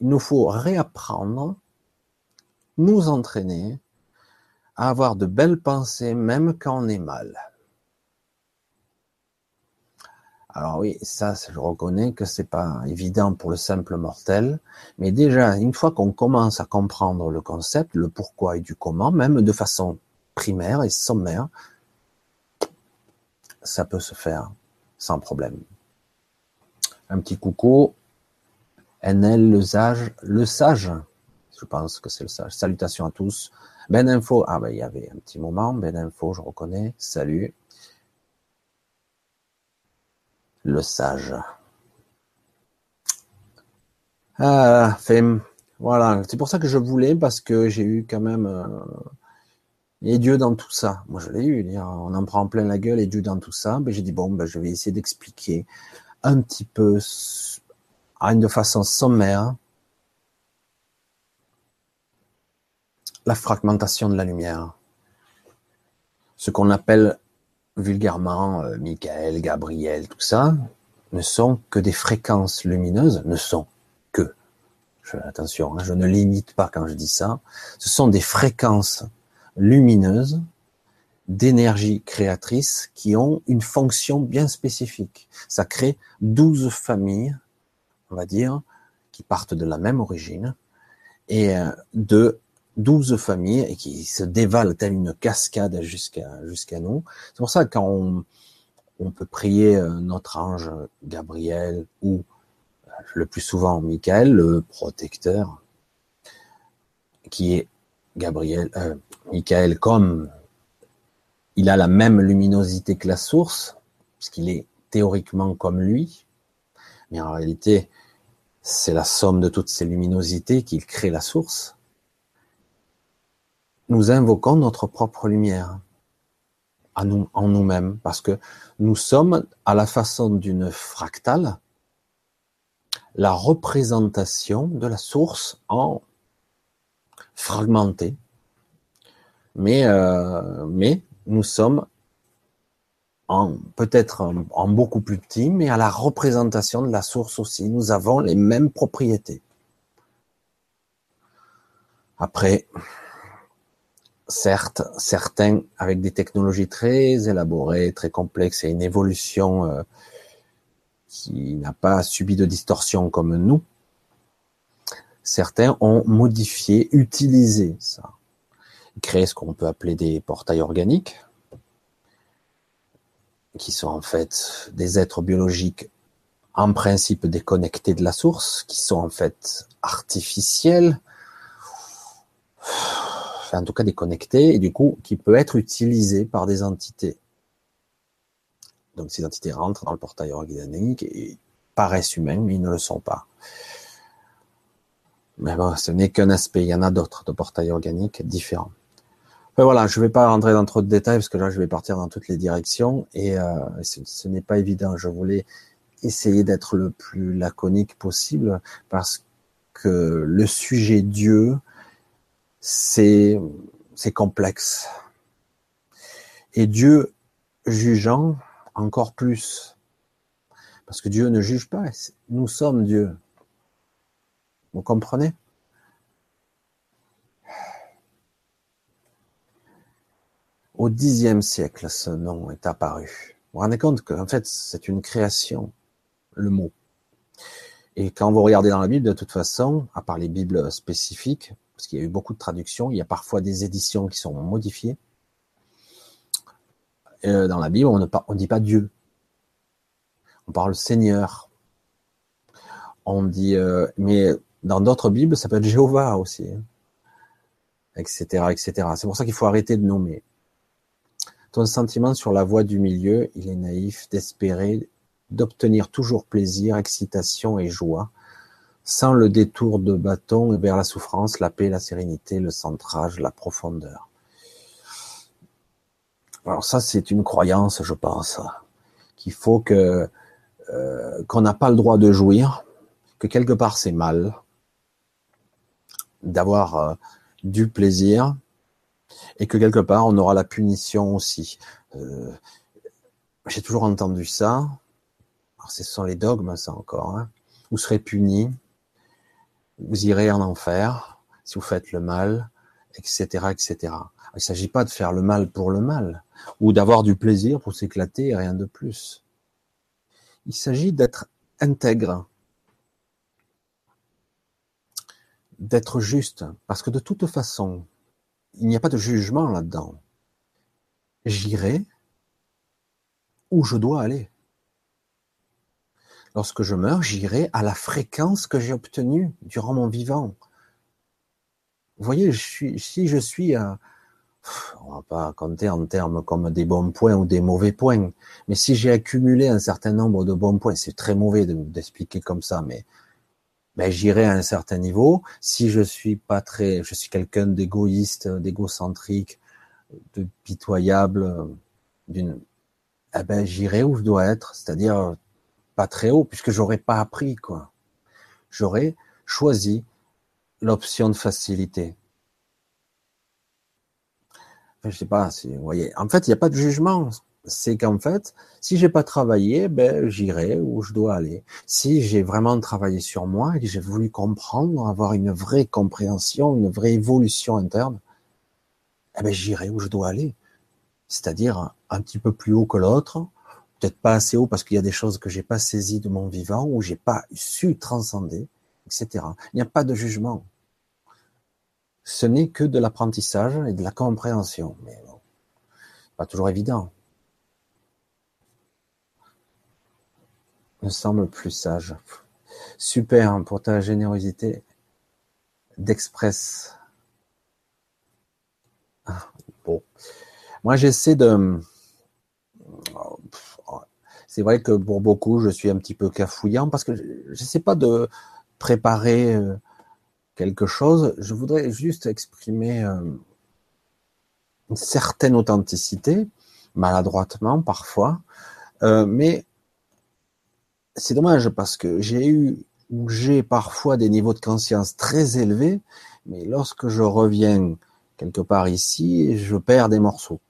Il nous faut réapprendre, nous entraîner à avoir de belles pensées, même quand on est mal. Alors oui, ça, je reconnais que c'est pas évident pour le simple mortel, mais déjà, une fois qu'on commence à comprendre le concept, le pourquoi et du comment, même de façon primaire et sommaire, ça peut se faire sans problème. Un petit coucou. NL, le sage, le sage. Je pense que c'est le sage. Salutations à tous. Ben Info. Ah ben, il y avait un petit moment. Ben Info, je reconnais. Salut. Le sage. Ah, Femme. Voilà. C'est pour ça que je voulais, parce que j'ai eu quand même, euh, et Dieu dans tout ça. Moi, je l'ai eu. On en prend plein la gueule et Dieu dans tout ça. Ben, j'ai dit, bon, ben, je vais essayer d'expliquer un petit peu, de façon sommaire, la fragmentation de la lumière. Ce qu'on appelle vulgairement euh, Michael, Gabriel, tout ça, ne sont que des fréquences lumineuses, ne sont que, attention, hein, je ne limite pas quand je dis ça, ce sont des fréquences lumineuses d'énergie créatrice qui ont une fonction bien spécifique. Ça crée douze familles, on va dire, qui partent de la même origine, et euh, de douze familles et qui se dévalent telle une cascade jusqu'à jusqu'à nous. C'est pour ça que quand on, on peut prier euh, notre ange Gabriel ou euh, le plus souvent Michael, le protecteur, qui est Gabriel, euh, Michael comme il a la même luminosité que la source, puisqu'il est théoriquement comme lui, mais en réalité, c'est la somme de toutes ces luminosités qui crée la source nous invoquons notre propre lumière en nous-mêmes, parce que nous sommes, à la façon d'une fractale, la représentation de la source en fragmenté. Mais, euh, nous sommes en peut-être en beaucoup plus petit, mais à la représentation de la source aussi. Nous avons les mêmes propriétés. Après, certes, certains avec des technologies très élaborées, très complexes et une évolution euh, qui n'a pas subi de distorsion comme nous, certains ont modifié, utilisé ça, créé ce qu'on peut appeler des portails organiques, qui sont en fait des êtres biologiques en principe déconnectés de la source, qui sont en fait artificiels, en tout cas déconnecté, et du coup qui peut être utilisé par des entités. Donc ces entités rentrent dans le portail organique et paraissent humains, mais ils ne le sont pas. Mais bon, ce n'est qu'un aspect, il y en a d'autres de portails organiques différents. voilà, je ne vais pas rentrer dans trop de détails parce que là je vais partir dans toutes les directions et euh, ce n'est pas évident. Je voulais essayer d'être le plus laconique possible parce que le sujet Dieu, c'est complexe. Et Dieu jugeant encore plus. Parce que Dieu ne juge pas. Nous sommes Dieu. Vous comprenez? Au dixième siècle, ce nom est apparu. Vous vous rendez compte qu'en fait, c'est une création, le mot. Et quand vous regardez dans la Bible, de toute façon, à part les Bibles spécifiques, parce qu'il y a eu beaucoup de traductions, il y a parfois des éditions qui sont modifiées. Euh, dans la Bible, on ne dit pas Dieu. On parle Seigneur. On dit, euh, mais dans d'autres Bibles, ça peut être Jéhovah aussi, etc., etc. C'est pour ça qu'il faut arrêter de nommer. Ton sentiment sur la voie du milieu, il est naïf d'espérer d'obtenir toujours plaisir, excitation et joie sans le détour de bâton vers la souffrance, la paix, la sérénité, le centrage, la profondeur. Alors ça, c'est une croyance, je pense, qu'il faut que euh, qu'on n'a pas le droit de jouir, que quelque part c'est mal d'avoir euh, du plaisir et que quelque part on aura la punition aussi. Euh, j'ai toujours entendu ça. Alors, ce sont les dogmes, ça encore. Hein. Vous serez puni vous irez en enfer si vous faites le mal, etc., etc. Il ne s'agit pas de faire le mal pour le mal, ou d'avoir du plaisir pour s'éclater et rien de plus. Il s'agit d'être intègre, d'être juste, parce que de toute façon, il n'y a pas de jugement là-dedans. J'irai où je dois aller. Lorsque je meurs, j'irai à la fréquence que j'ai obtenue durant mon vivant. Vous voyez, je suis, si je suis à, on va pas compter en termes comme des bons points ou des mauvais points, mais si j'ai accumulé un certain nombre de bons points, c'est très mauvais d'expliquer comme ça, mais ben, j'irai à un certain niveau. Si je suis pas très, je suis quelqu'un d'égoïste, d'égocentrique, de pitoyable, d'une, eh ben, j'irai où je dois être, c'est-à-dire pas très haut, puisque j'aurais pas appris, quoi. J'aurais choisi l'option de facilité. Je sais pas, si vous voyez. En fait, il n'y a pas de jugement c'est qu'en fait, si j'ai pas travaillé, ben j'irai où je dois aller. Si j'ai vraiment travaillé sur moi et que j'ai voulu comprendre, avoir une vraie compréhension, une vraie évolution interne, eh ben j'irai où je dois aller. C'est-à-dire un petit peu plus haut que l'autre, peut-être pas assez haut parce qu'il y a des choses que j'ai pas saisies de mon vivant ou j'ai pas su transcender, etc. Il n'y a pas de jugement. Ce n'est que de l'apprentissage et de la compréhension, mais bon, pas toujours évident. me semble plus sage. Super pour ta générosité d'express. Ah, bon. Moi, j'essaie de. C'est vrai que pour beaucoup, je suis un petit peu cafouillant parce que je sais pas de préparer euh, quelque chose. Je voudrais juste exprimer euh, une certaine authenticité, maladroitement parfois, euh, mais c'est dommage parce que j'ai eu ou j'ai parfois des niveaux de conscience très élevés, mais lorsque je reviens quelque part ici, je perds des morceaux.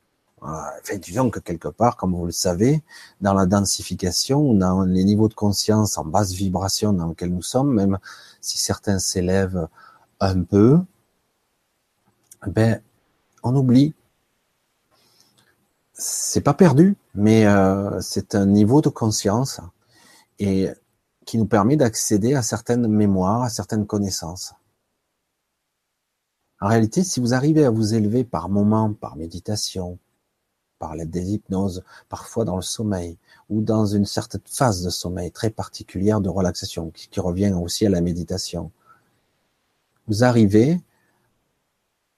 Enfin, disons que quelque part, comme vous le savez, dans la densification, dans les niveaux de conscience en basse vibration dans lesquels nous sommes, même si certains s'élèvent un peu, ben, on oublie. C'est pas perdu, mais euh, c'est un niveau de conscience et qui nous permet d'accéder à certaines mémoires, à certaines connaissances. En réalité, si vous arrivez à vous élever par moments, par méditation, par l'aide des hypnoses, parfois dans le sommeil, ou dans une certaine phase de sommeil très particulière de relaxation, qui, revient aussi à la méditation, vous arrivez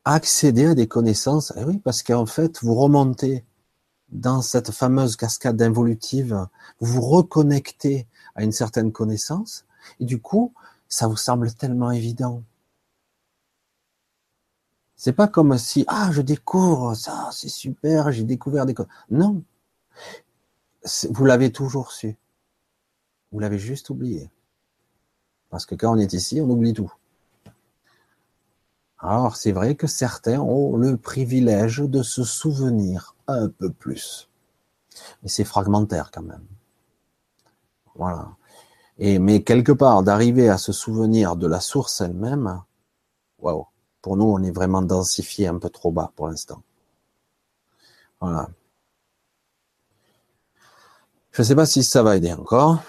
à accéder à des connaissances, eh oui, parce qu'en fait, vous remontez dans cette fameuse cascade involutive, vous vous reconnectez à une certaine connaissance, et du coup, ça vous semble tellement évident. C'est pas comme si, ah, je découvre ça, c'est super, j'ai découvert des choses. Non. Vous l'avez toujours su. Vous l'avez juste oublié. Parce que quand on est ici, on oublie tout. Alors, c'est vrai que certains ont le privilège de se souvenir un peu plus. Mais c'est fragmentaire quand même. Voilà. Et, mais quelque part, d'arriver à se souvenir de la source elle-même, waouh. Pour nous, on est vraiment densifié un peu trop bas pour l'instant. Voilà. Je ne sais pas si ça va aider encore.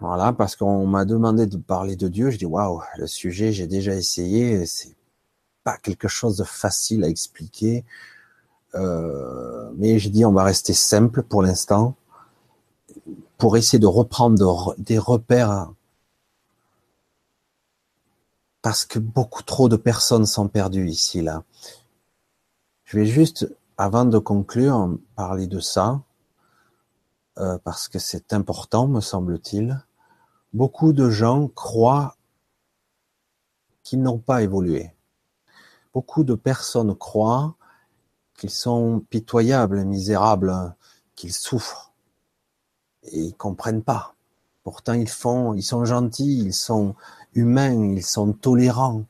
Voilà, parce qu'on m'a demandé de parler de Dieu. Je dis waouh, le sujet, j'ai déjà essayé. C'est pas quelque chose de facile à expliquer. Euh, mais j'ai dit on va rester simple pour l'instant pour essayer de reprendre des repères parce que beaucoup trop de personnes sont perdues ici là. Je vais juste avant de conclure parler de ça euh, parce que c'est important me semble-t-il. Beaucoup de gens croient qu'ils n'ont pas évolué. Beaucoup de personnes croient qu'ils sont pitoyables, misérables, qu'ils souffrent. Et ils comprennent pas. Pourtant, ils font, ils sont gentils, ils sont humains, ils sont tolérants.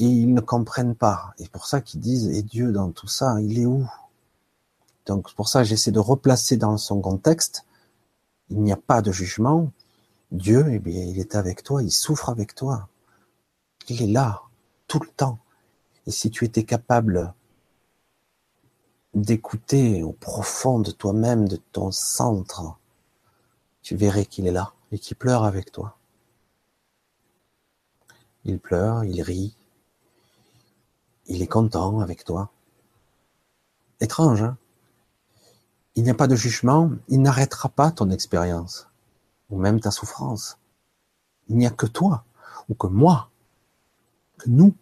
Et ils ne comprennent pas. Et pour ça qu'ils disent, et Dieu dans tout ça, il est où? Donc, pour ça, j'essaie de replacer dans son contexte. Il n'y a pas de jugement. Dieu, eh bien, il est avec toi, il souffre avec toi. Il est là, tout le temps. Et si tu étais capable d'écouter au profond de toi-même, de ton centre, tu verrais qu'il est là et qu'il pleure avec toi. Il pleure, il rit, il est content avec toi. Étrange, hein? Il n'y a pas de jugement, il n'arrêtera pas ton expérience, ou même ta souffrance. Il n'y a que toi, ou que moi, que nous.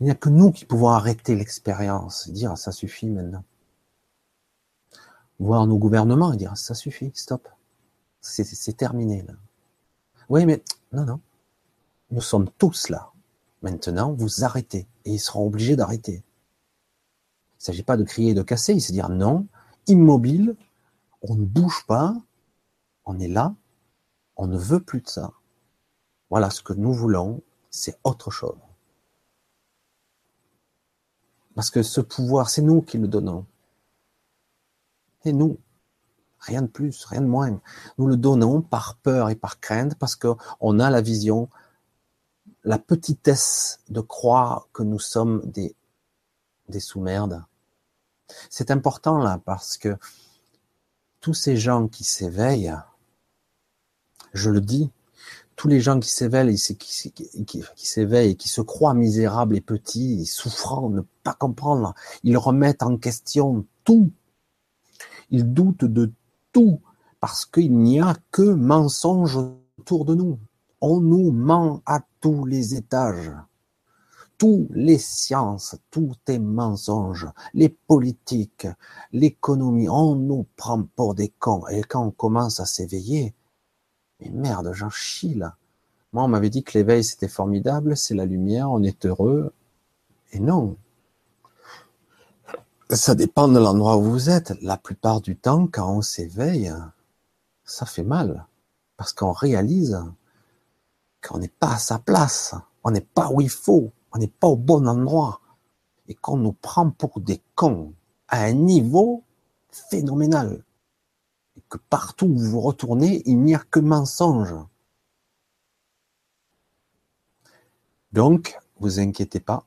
Il n'y a que nous qui pouvons arrêter l'expérience, dire ça suffit maintenant. Voir nos gouvernements et dire ça suffit, stop. C'est terminé là. Oui, mais non, non. Nous sommes tous là. Maintenant, vous arrêtez. Et ils seront obligés d'arrêter. Il ne s'agit pas de crier et de casser, il se dire non, immobile, on ne bouge pas, on est là, on ne veut plus de ça. Voilà ce que nous voulons, c'est autre chose. Parce que ce pouvoir, c'est nous qui le donnons. C'est nous. Rien de plus, rien de moins. Nous le donnons par peur et par crainte parce qu'on a la vision, la petitesse de croire que nous sommes des, des sous-merdes. C'est important là parce que tous ces gens qui s'éveillent, je le dis, tous les gens qui s'éveillent, qui, qui, qui se croient misérables et petits, et souffrants, ne pas comprendre, ils remettent en question tout. Ils doutent de tout parce qu'il n'y a que mensonges autour de nous. On nous ment à tous les étages. Tous les sciences, tout est mensonge. Les politiques, l'économie, on nous prend pour des cons. Et quand on commence à s'éveiller, mais merde, j'en chie là. Moi, on m'avait dit que l'éveil c'était formidable, c'est la lumière, on est heureux. Et non. Ça dépend de l'endroit où vous êtes. La plupart du temps, quand on s'éveille, ça fait mal. Parce qu'on réalise qu'on n'est pas à sa place. On n'est pas où il faut. On n'est pas au bon endroit. Et qu'on nous prend pour des cons à un niveau phénoménal que partout où vous retournez, il n'y a que mensonge. Donc, vous inquiétez pas,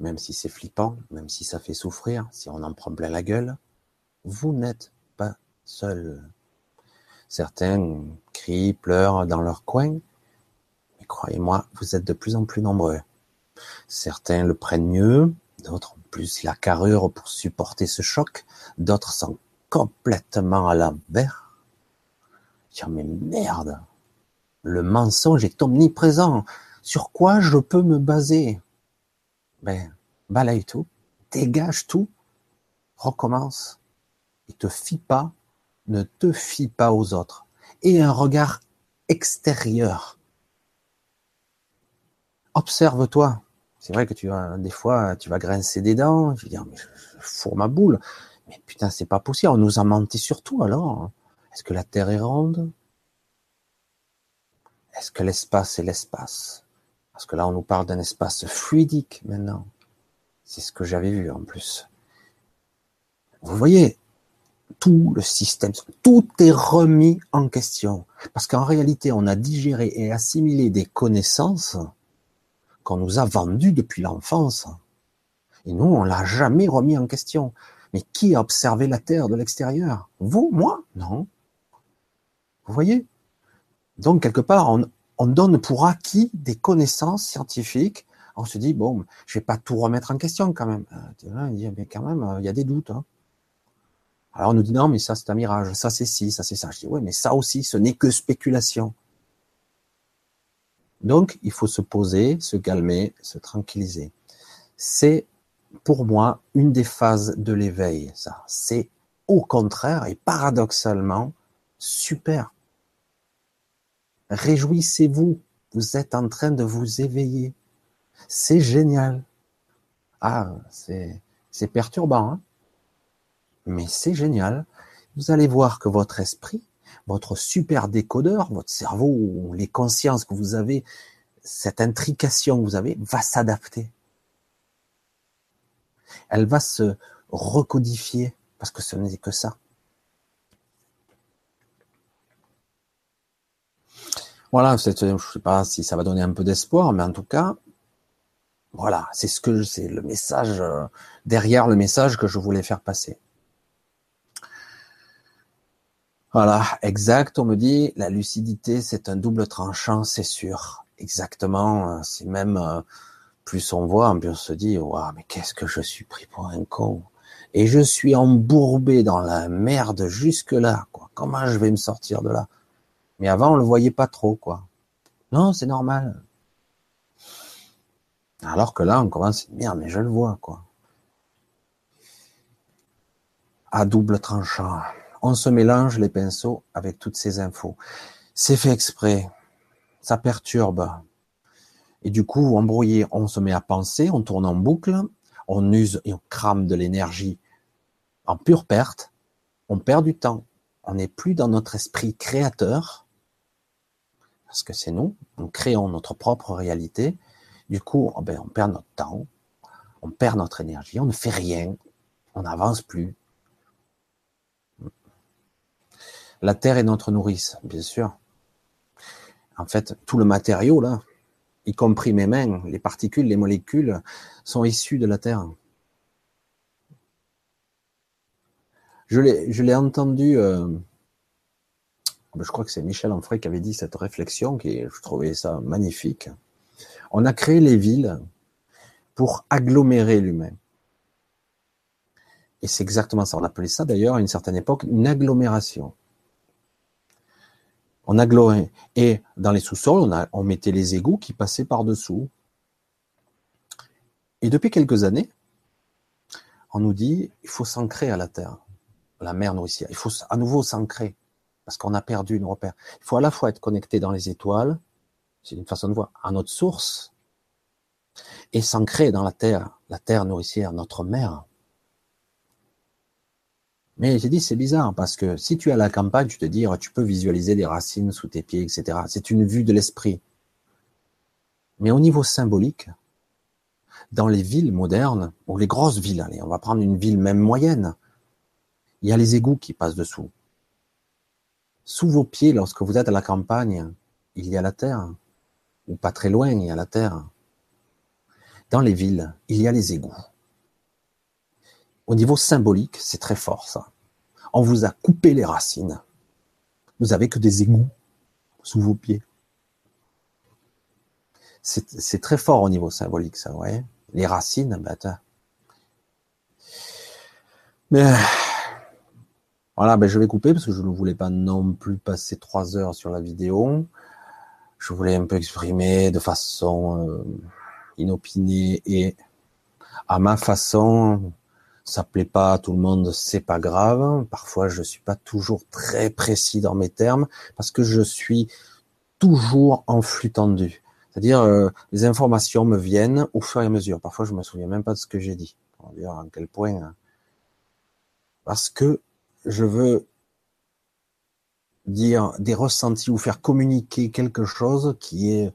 même si c'est flippant, même si ça fait souffrir, si on en prend plein la gueule, vous n'êtes pas seul. Certains crient, pleurent dans leur coin, mais croyez-moi, vous êtes de plus en plus nombreux. Certains le prennent mieux, d'autres plus la carrure pour supporter ce choc, d'autres sont complètement à l'envers. Tiens, mais merde, le mensonge est omniprésent. Sur quoi je peux me baser? Ben, balaye tout, dégage tout, recommence. Et te fie pas, ne te fie pas aux autres. Et un regard extérieur. Observe-toi. C'est vrai que tu vas, des fois, tu vas grincer des dents, tu vas dire, mais je, fourre ma boule. Mais putain, c'est pas possible, on nous a menti sur tout alors. Est-ce que la Terre est ronde? Est-ce que l'espace est l'espace? Parce que là, on nous parle d'un espace fluidique maintenant. C'est ce que j'avais vu en plus. Vous voyez, tout le système, tout est remis en question. Parce qu'en réalité, on a digéré et assimilé des connaissances qu'on nous a vendu depuis l'enfance. Et nous, on l'a jamais remis en question. Mais qui a observé la Terre de l'extérieur? Vous Moi? Non. Vous voyez? Donc, quelque part, on, on, donne pour acquis des connaissances scientifiques. On se dit, bon, je vais pas tout remettre en question quand même. Euh, mais quand même, euh, il y a des doutes. Hein. Alors on nous dit, non, mais ça c'est un mirage, ça c'est ci, ça c'est ça. Je dis, oui, mais ça aussi, ce n'est que spéculation. Donc, il faut se poser, se calmer, se tranquilliser. C'est, pour moi, une des phases de l'éveil, ça. C'est, au contraire, et paradoxalement, super. Réjouissez-vous. Vous êtes en train de vous éveiller. C'est génial. Ah, c'est, c'est perturbant, hein mais c'est génial. Vous allez voir que votre esprit votre super décodeur, votre cerveau, les consciences que vous avez, cette intrication que vous avez, va s'adapter. Elle va se recodifier, parce que ce n'est que ça. Voilà, je ne sais pas si ça va donner un peu d'espoir, mais en tout cas, voilà, c'est ce que c'est le message euh, derrière le message que je voulais faire passer. Voilà, exact, on me dit, la lucidité, c'est un double tranchant, c'est sûr. Exactement, c'est même, euh, plus on voit, on se dit, waouh, mais qu'est-ce que je suis pris pour un con. Et je suis embourbé dans la merde jusque là, quoi. Comment je vais me sortir de là? Mais avant, on le voyait pas trop, quoi. Non, c'est normal. Alors que là, on commence, merde, mais je le vois, quoi. À double tranchant on se mélange les pinceaux avec toutes ces infos. C'est fait exprès. Ça perturbe. Et du coup, embrouillé, on se met à penser, on tourne en boucle, on use et on crame de l'énergie en pure perte. On perd du temps. On n'est plus dans notre esprit créateur. Parce que c'est nous. Nous créons notre propre réalité. Du coup, oh ben, on perd notre temps. On perd notre énergie. On ne fait rien. On n'avance plus. La terre est notre nourrice, bien sûr. En fait, tout le matériau, là, y compris mes mains, les particules, les molécules, sont issues de la terre. Je l'ai entendu, euh, je crois que c'est Michel Onfray qui avait dit cette réflexion, qui je trouvais ça magnifique. On a créé les villes pour agglomérer l'humain. Et c'est exactement ça. On appelait ça d'ailleurs à une certaine époque une agglomération. On agglomérait. Et dans les sous-sols, on, mettait les égouts qui passaient par-dessous. Et depuis quelques années, on nous dit il faut s'ancrer à la terre, la mer nourricière. Il faut à nouveau s'ancrer parce qu'on a perdu une repère. Il faut à la fois être connecté dans les étoiles, c'est une façon de voir, à notre source, et s'ancrer dans la terre, la terre nourricière, notre mère. Mais j'ai dit, c'est bizarre, parce que si tu es à la campagne, tu te dis, tu peux visualiser des racines sous tes pieds, etc. C'est une vue de l'esprit. Mais au niveau symbolique, dans les villes modernes, ou les grosses villes, allez, on va prendre une ville même moyenne, il y a les égouts qui passent dessous. Sous vos pieds, lorsque vous êtes à la campagne, il y a la terre. Ou pas très loin, il y a la terre. Dans les villes, il y a les égouts. Au niveau symbolique, c'est très fort ça. On vous a coupé les racines. Vous avez que des égouts sous vos pieds. C'est très fort au niveau symbolique, ça, ouais. Les racines, ben, Mais voilà, ben je vais couper parce que je ne voulais pas non plus passer trois heures sur la vidéo. Je voulais un peu exprimer de façon euh, inopinée et à ma façon ça plaît pas à tout le monde, c'est pas grave. Parfois, je suis pas toujours très précis dans mes termes parce que je suis toujours en flux tendu. C'est-à-dire, euh, les informations me viennent au fur et à mesure. Parfois, je me souviens même pas de ce que j'ai dit. On va dire à quel point. Hein. Parce que je veux dire des ressentis ou faire communiquer quelque chose qui est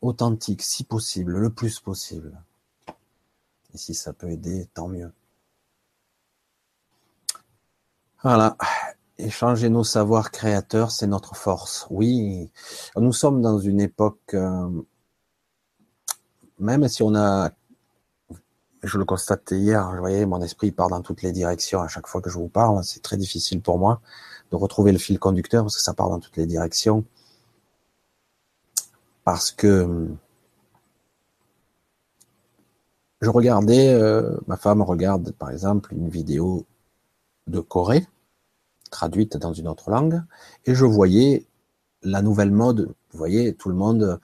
authentique, si possible, le plus possible. Et si ça peut aider, tant mieux. Voilà. Échanger nos savoirs créateurs, c'est notre force. Oui, nous sommes dans une époque, euh, même si on a, je le constatais hier, vous voyez, mon esprit part dans toutes les directions à chaque fois que je vous parle. C'est très difficile pour moi de retrouver le fil conducteur parce que ça part dans toutes les directions. Parce que je regardais, euh, ma femme regarde par exemple une vidéo de Corée, traduite dans une autre langue, et je voyais la nouvelle mode. Vous voyez, tout le monde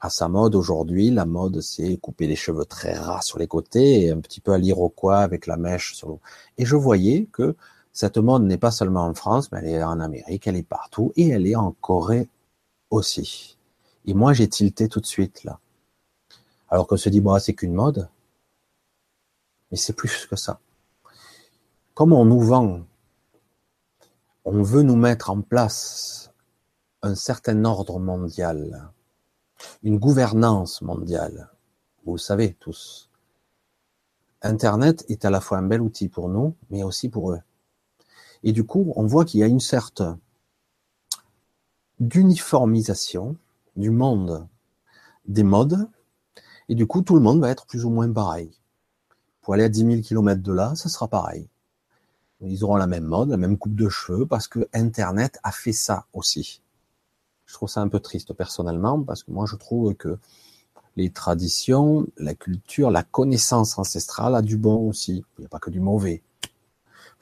a sa mode aujourd'hui. La mode, c'est couper les cheveux très ras sur les côtés un petit peu à l'iroquois avec la mèche sur le... Et je voyais que cette mode n'est pas seulement en France, mais elle est en Amérique, elle est partout, et elle est en Corée aussi. Et moi, j'ai tilté tout de suite là. Alors qu'on se dit, bon, c'est qu'une mode, mais c'est plus que ça comme on nous vend, on veut nous mettre en place un certain ordre mondial, une gouvernance mondiale. Vous le savez tous. Internet est à la fois un bel outil pour nous, mais aussi pour eux. Et du coup, on voit qu'il y a une certaine d'uniformisation du monde des modes, et du coup, tout le monde va être plus ou moins pareil. Pour aller à 10 000 km de là, ça sera pareil. Ils auront la même mode, la même coupe de cheveux, parce que Internet a fait ça aussi. Je trouve ça un peu triste personnellement, parce que moi je trouve que les traditions, la culture, la connaissance ancestrale a du bon aussi. Il n'y a pas que du mauvais.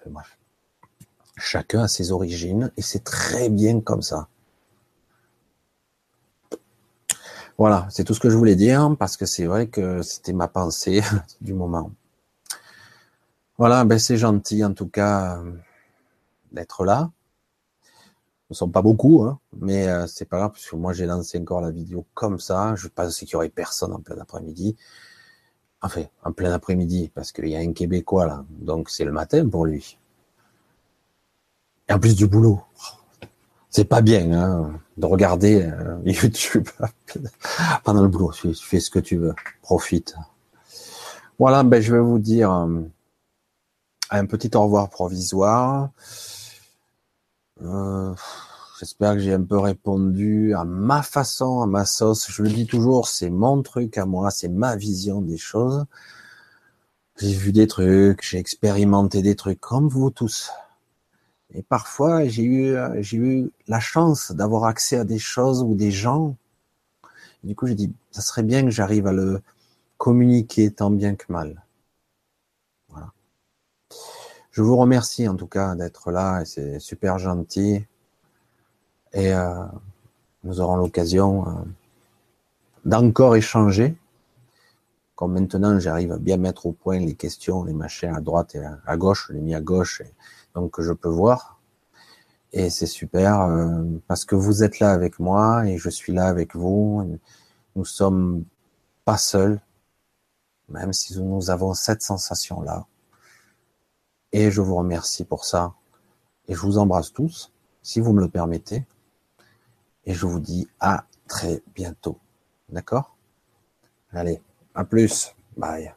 bref. Chacun a ses origines et c'est très bien comme ça. Voilà, c'est tout ce que je voulais dire parce que c'est vrai que c'était ma pensée du moment. Voilà, ben c'est gentil en tout cas d'être là. Nous sommes pas beaucoup, hein, mais euh, c'est pas grave parce que moi j'ai lancé encore la vidéo comme ça. Je pense qu'il y aurait personne en plein après-midi. Enfin, en plein après-midi parce qu'il y a un Québécois là, donc c'est le matin pour lui. Et en plus du boulot. C'est pas bien hein, de regarder euh, YouTube pendant le boulot. Tu, fais ce que tu veux, profite. Voilà, ben je vais vous dire euh, un petit au revoir provisoire. Euh, j'espère que j'ai un peu répondu à ma façon, à ma sauce. Je le dis toujours, c'est mon truc à moi, c'est ma vision des choses. J'ai vu des trucs, j'ai expérimenté des trucs comme vous tous. Et parfois, j'ai eu, j'ai eu la chance d'avoir accès à des choses ou des gens. du coup, j'ai dit, ça serait bien que j'arrive à le communiquer tant bien que mal. Je vous remercie en tout cas d'être là et c'est super gentil. Et euh, nous aurons l'occasion euh, d'encore échanger. Comme maintenant, j'arrive à bien mettre au point les questions, les machins à droite et à gauche, les mis à gauche. Et, donc je peux voir. Et c'est super euh, parce que vous êtes là avec moi et je suis là avec vous. Nous sommes pas seuls, même si nous avons cette sensation-là. Et je vous remercie pour ça. Et je vous embrasse tous, si vous me le permettez. Et je vous dis à très bientôt. D'accord? Allez, à plus. Bye.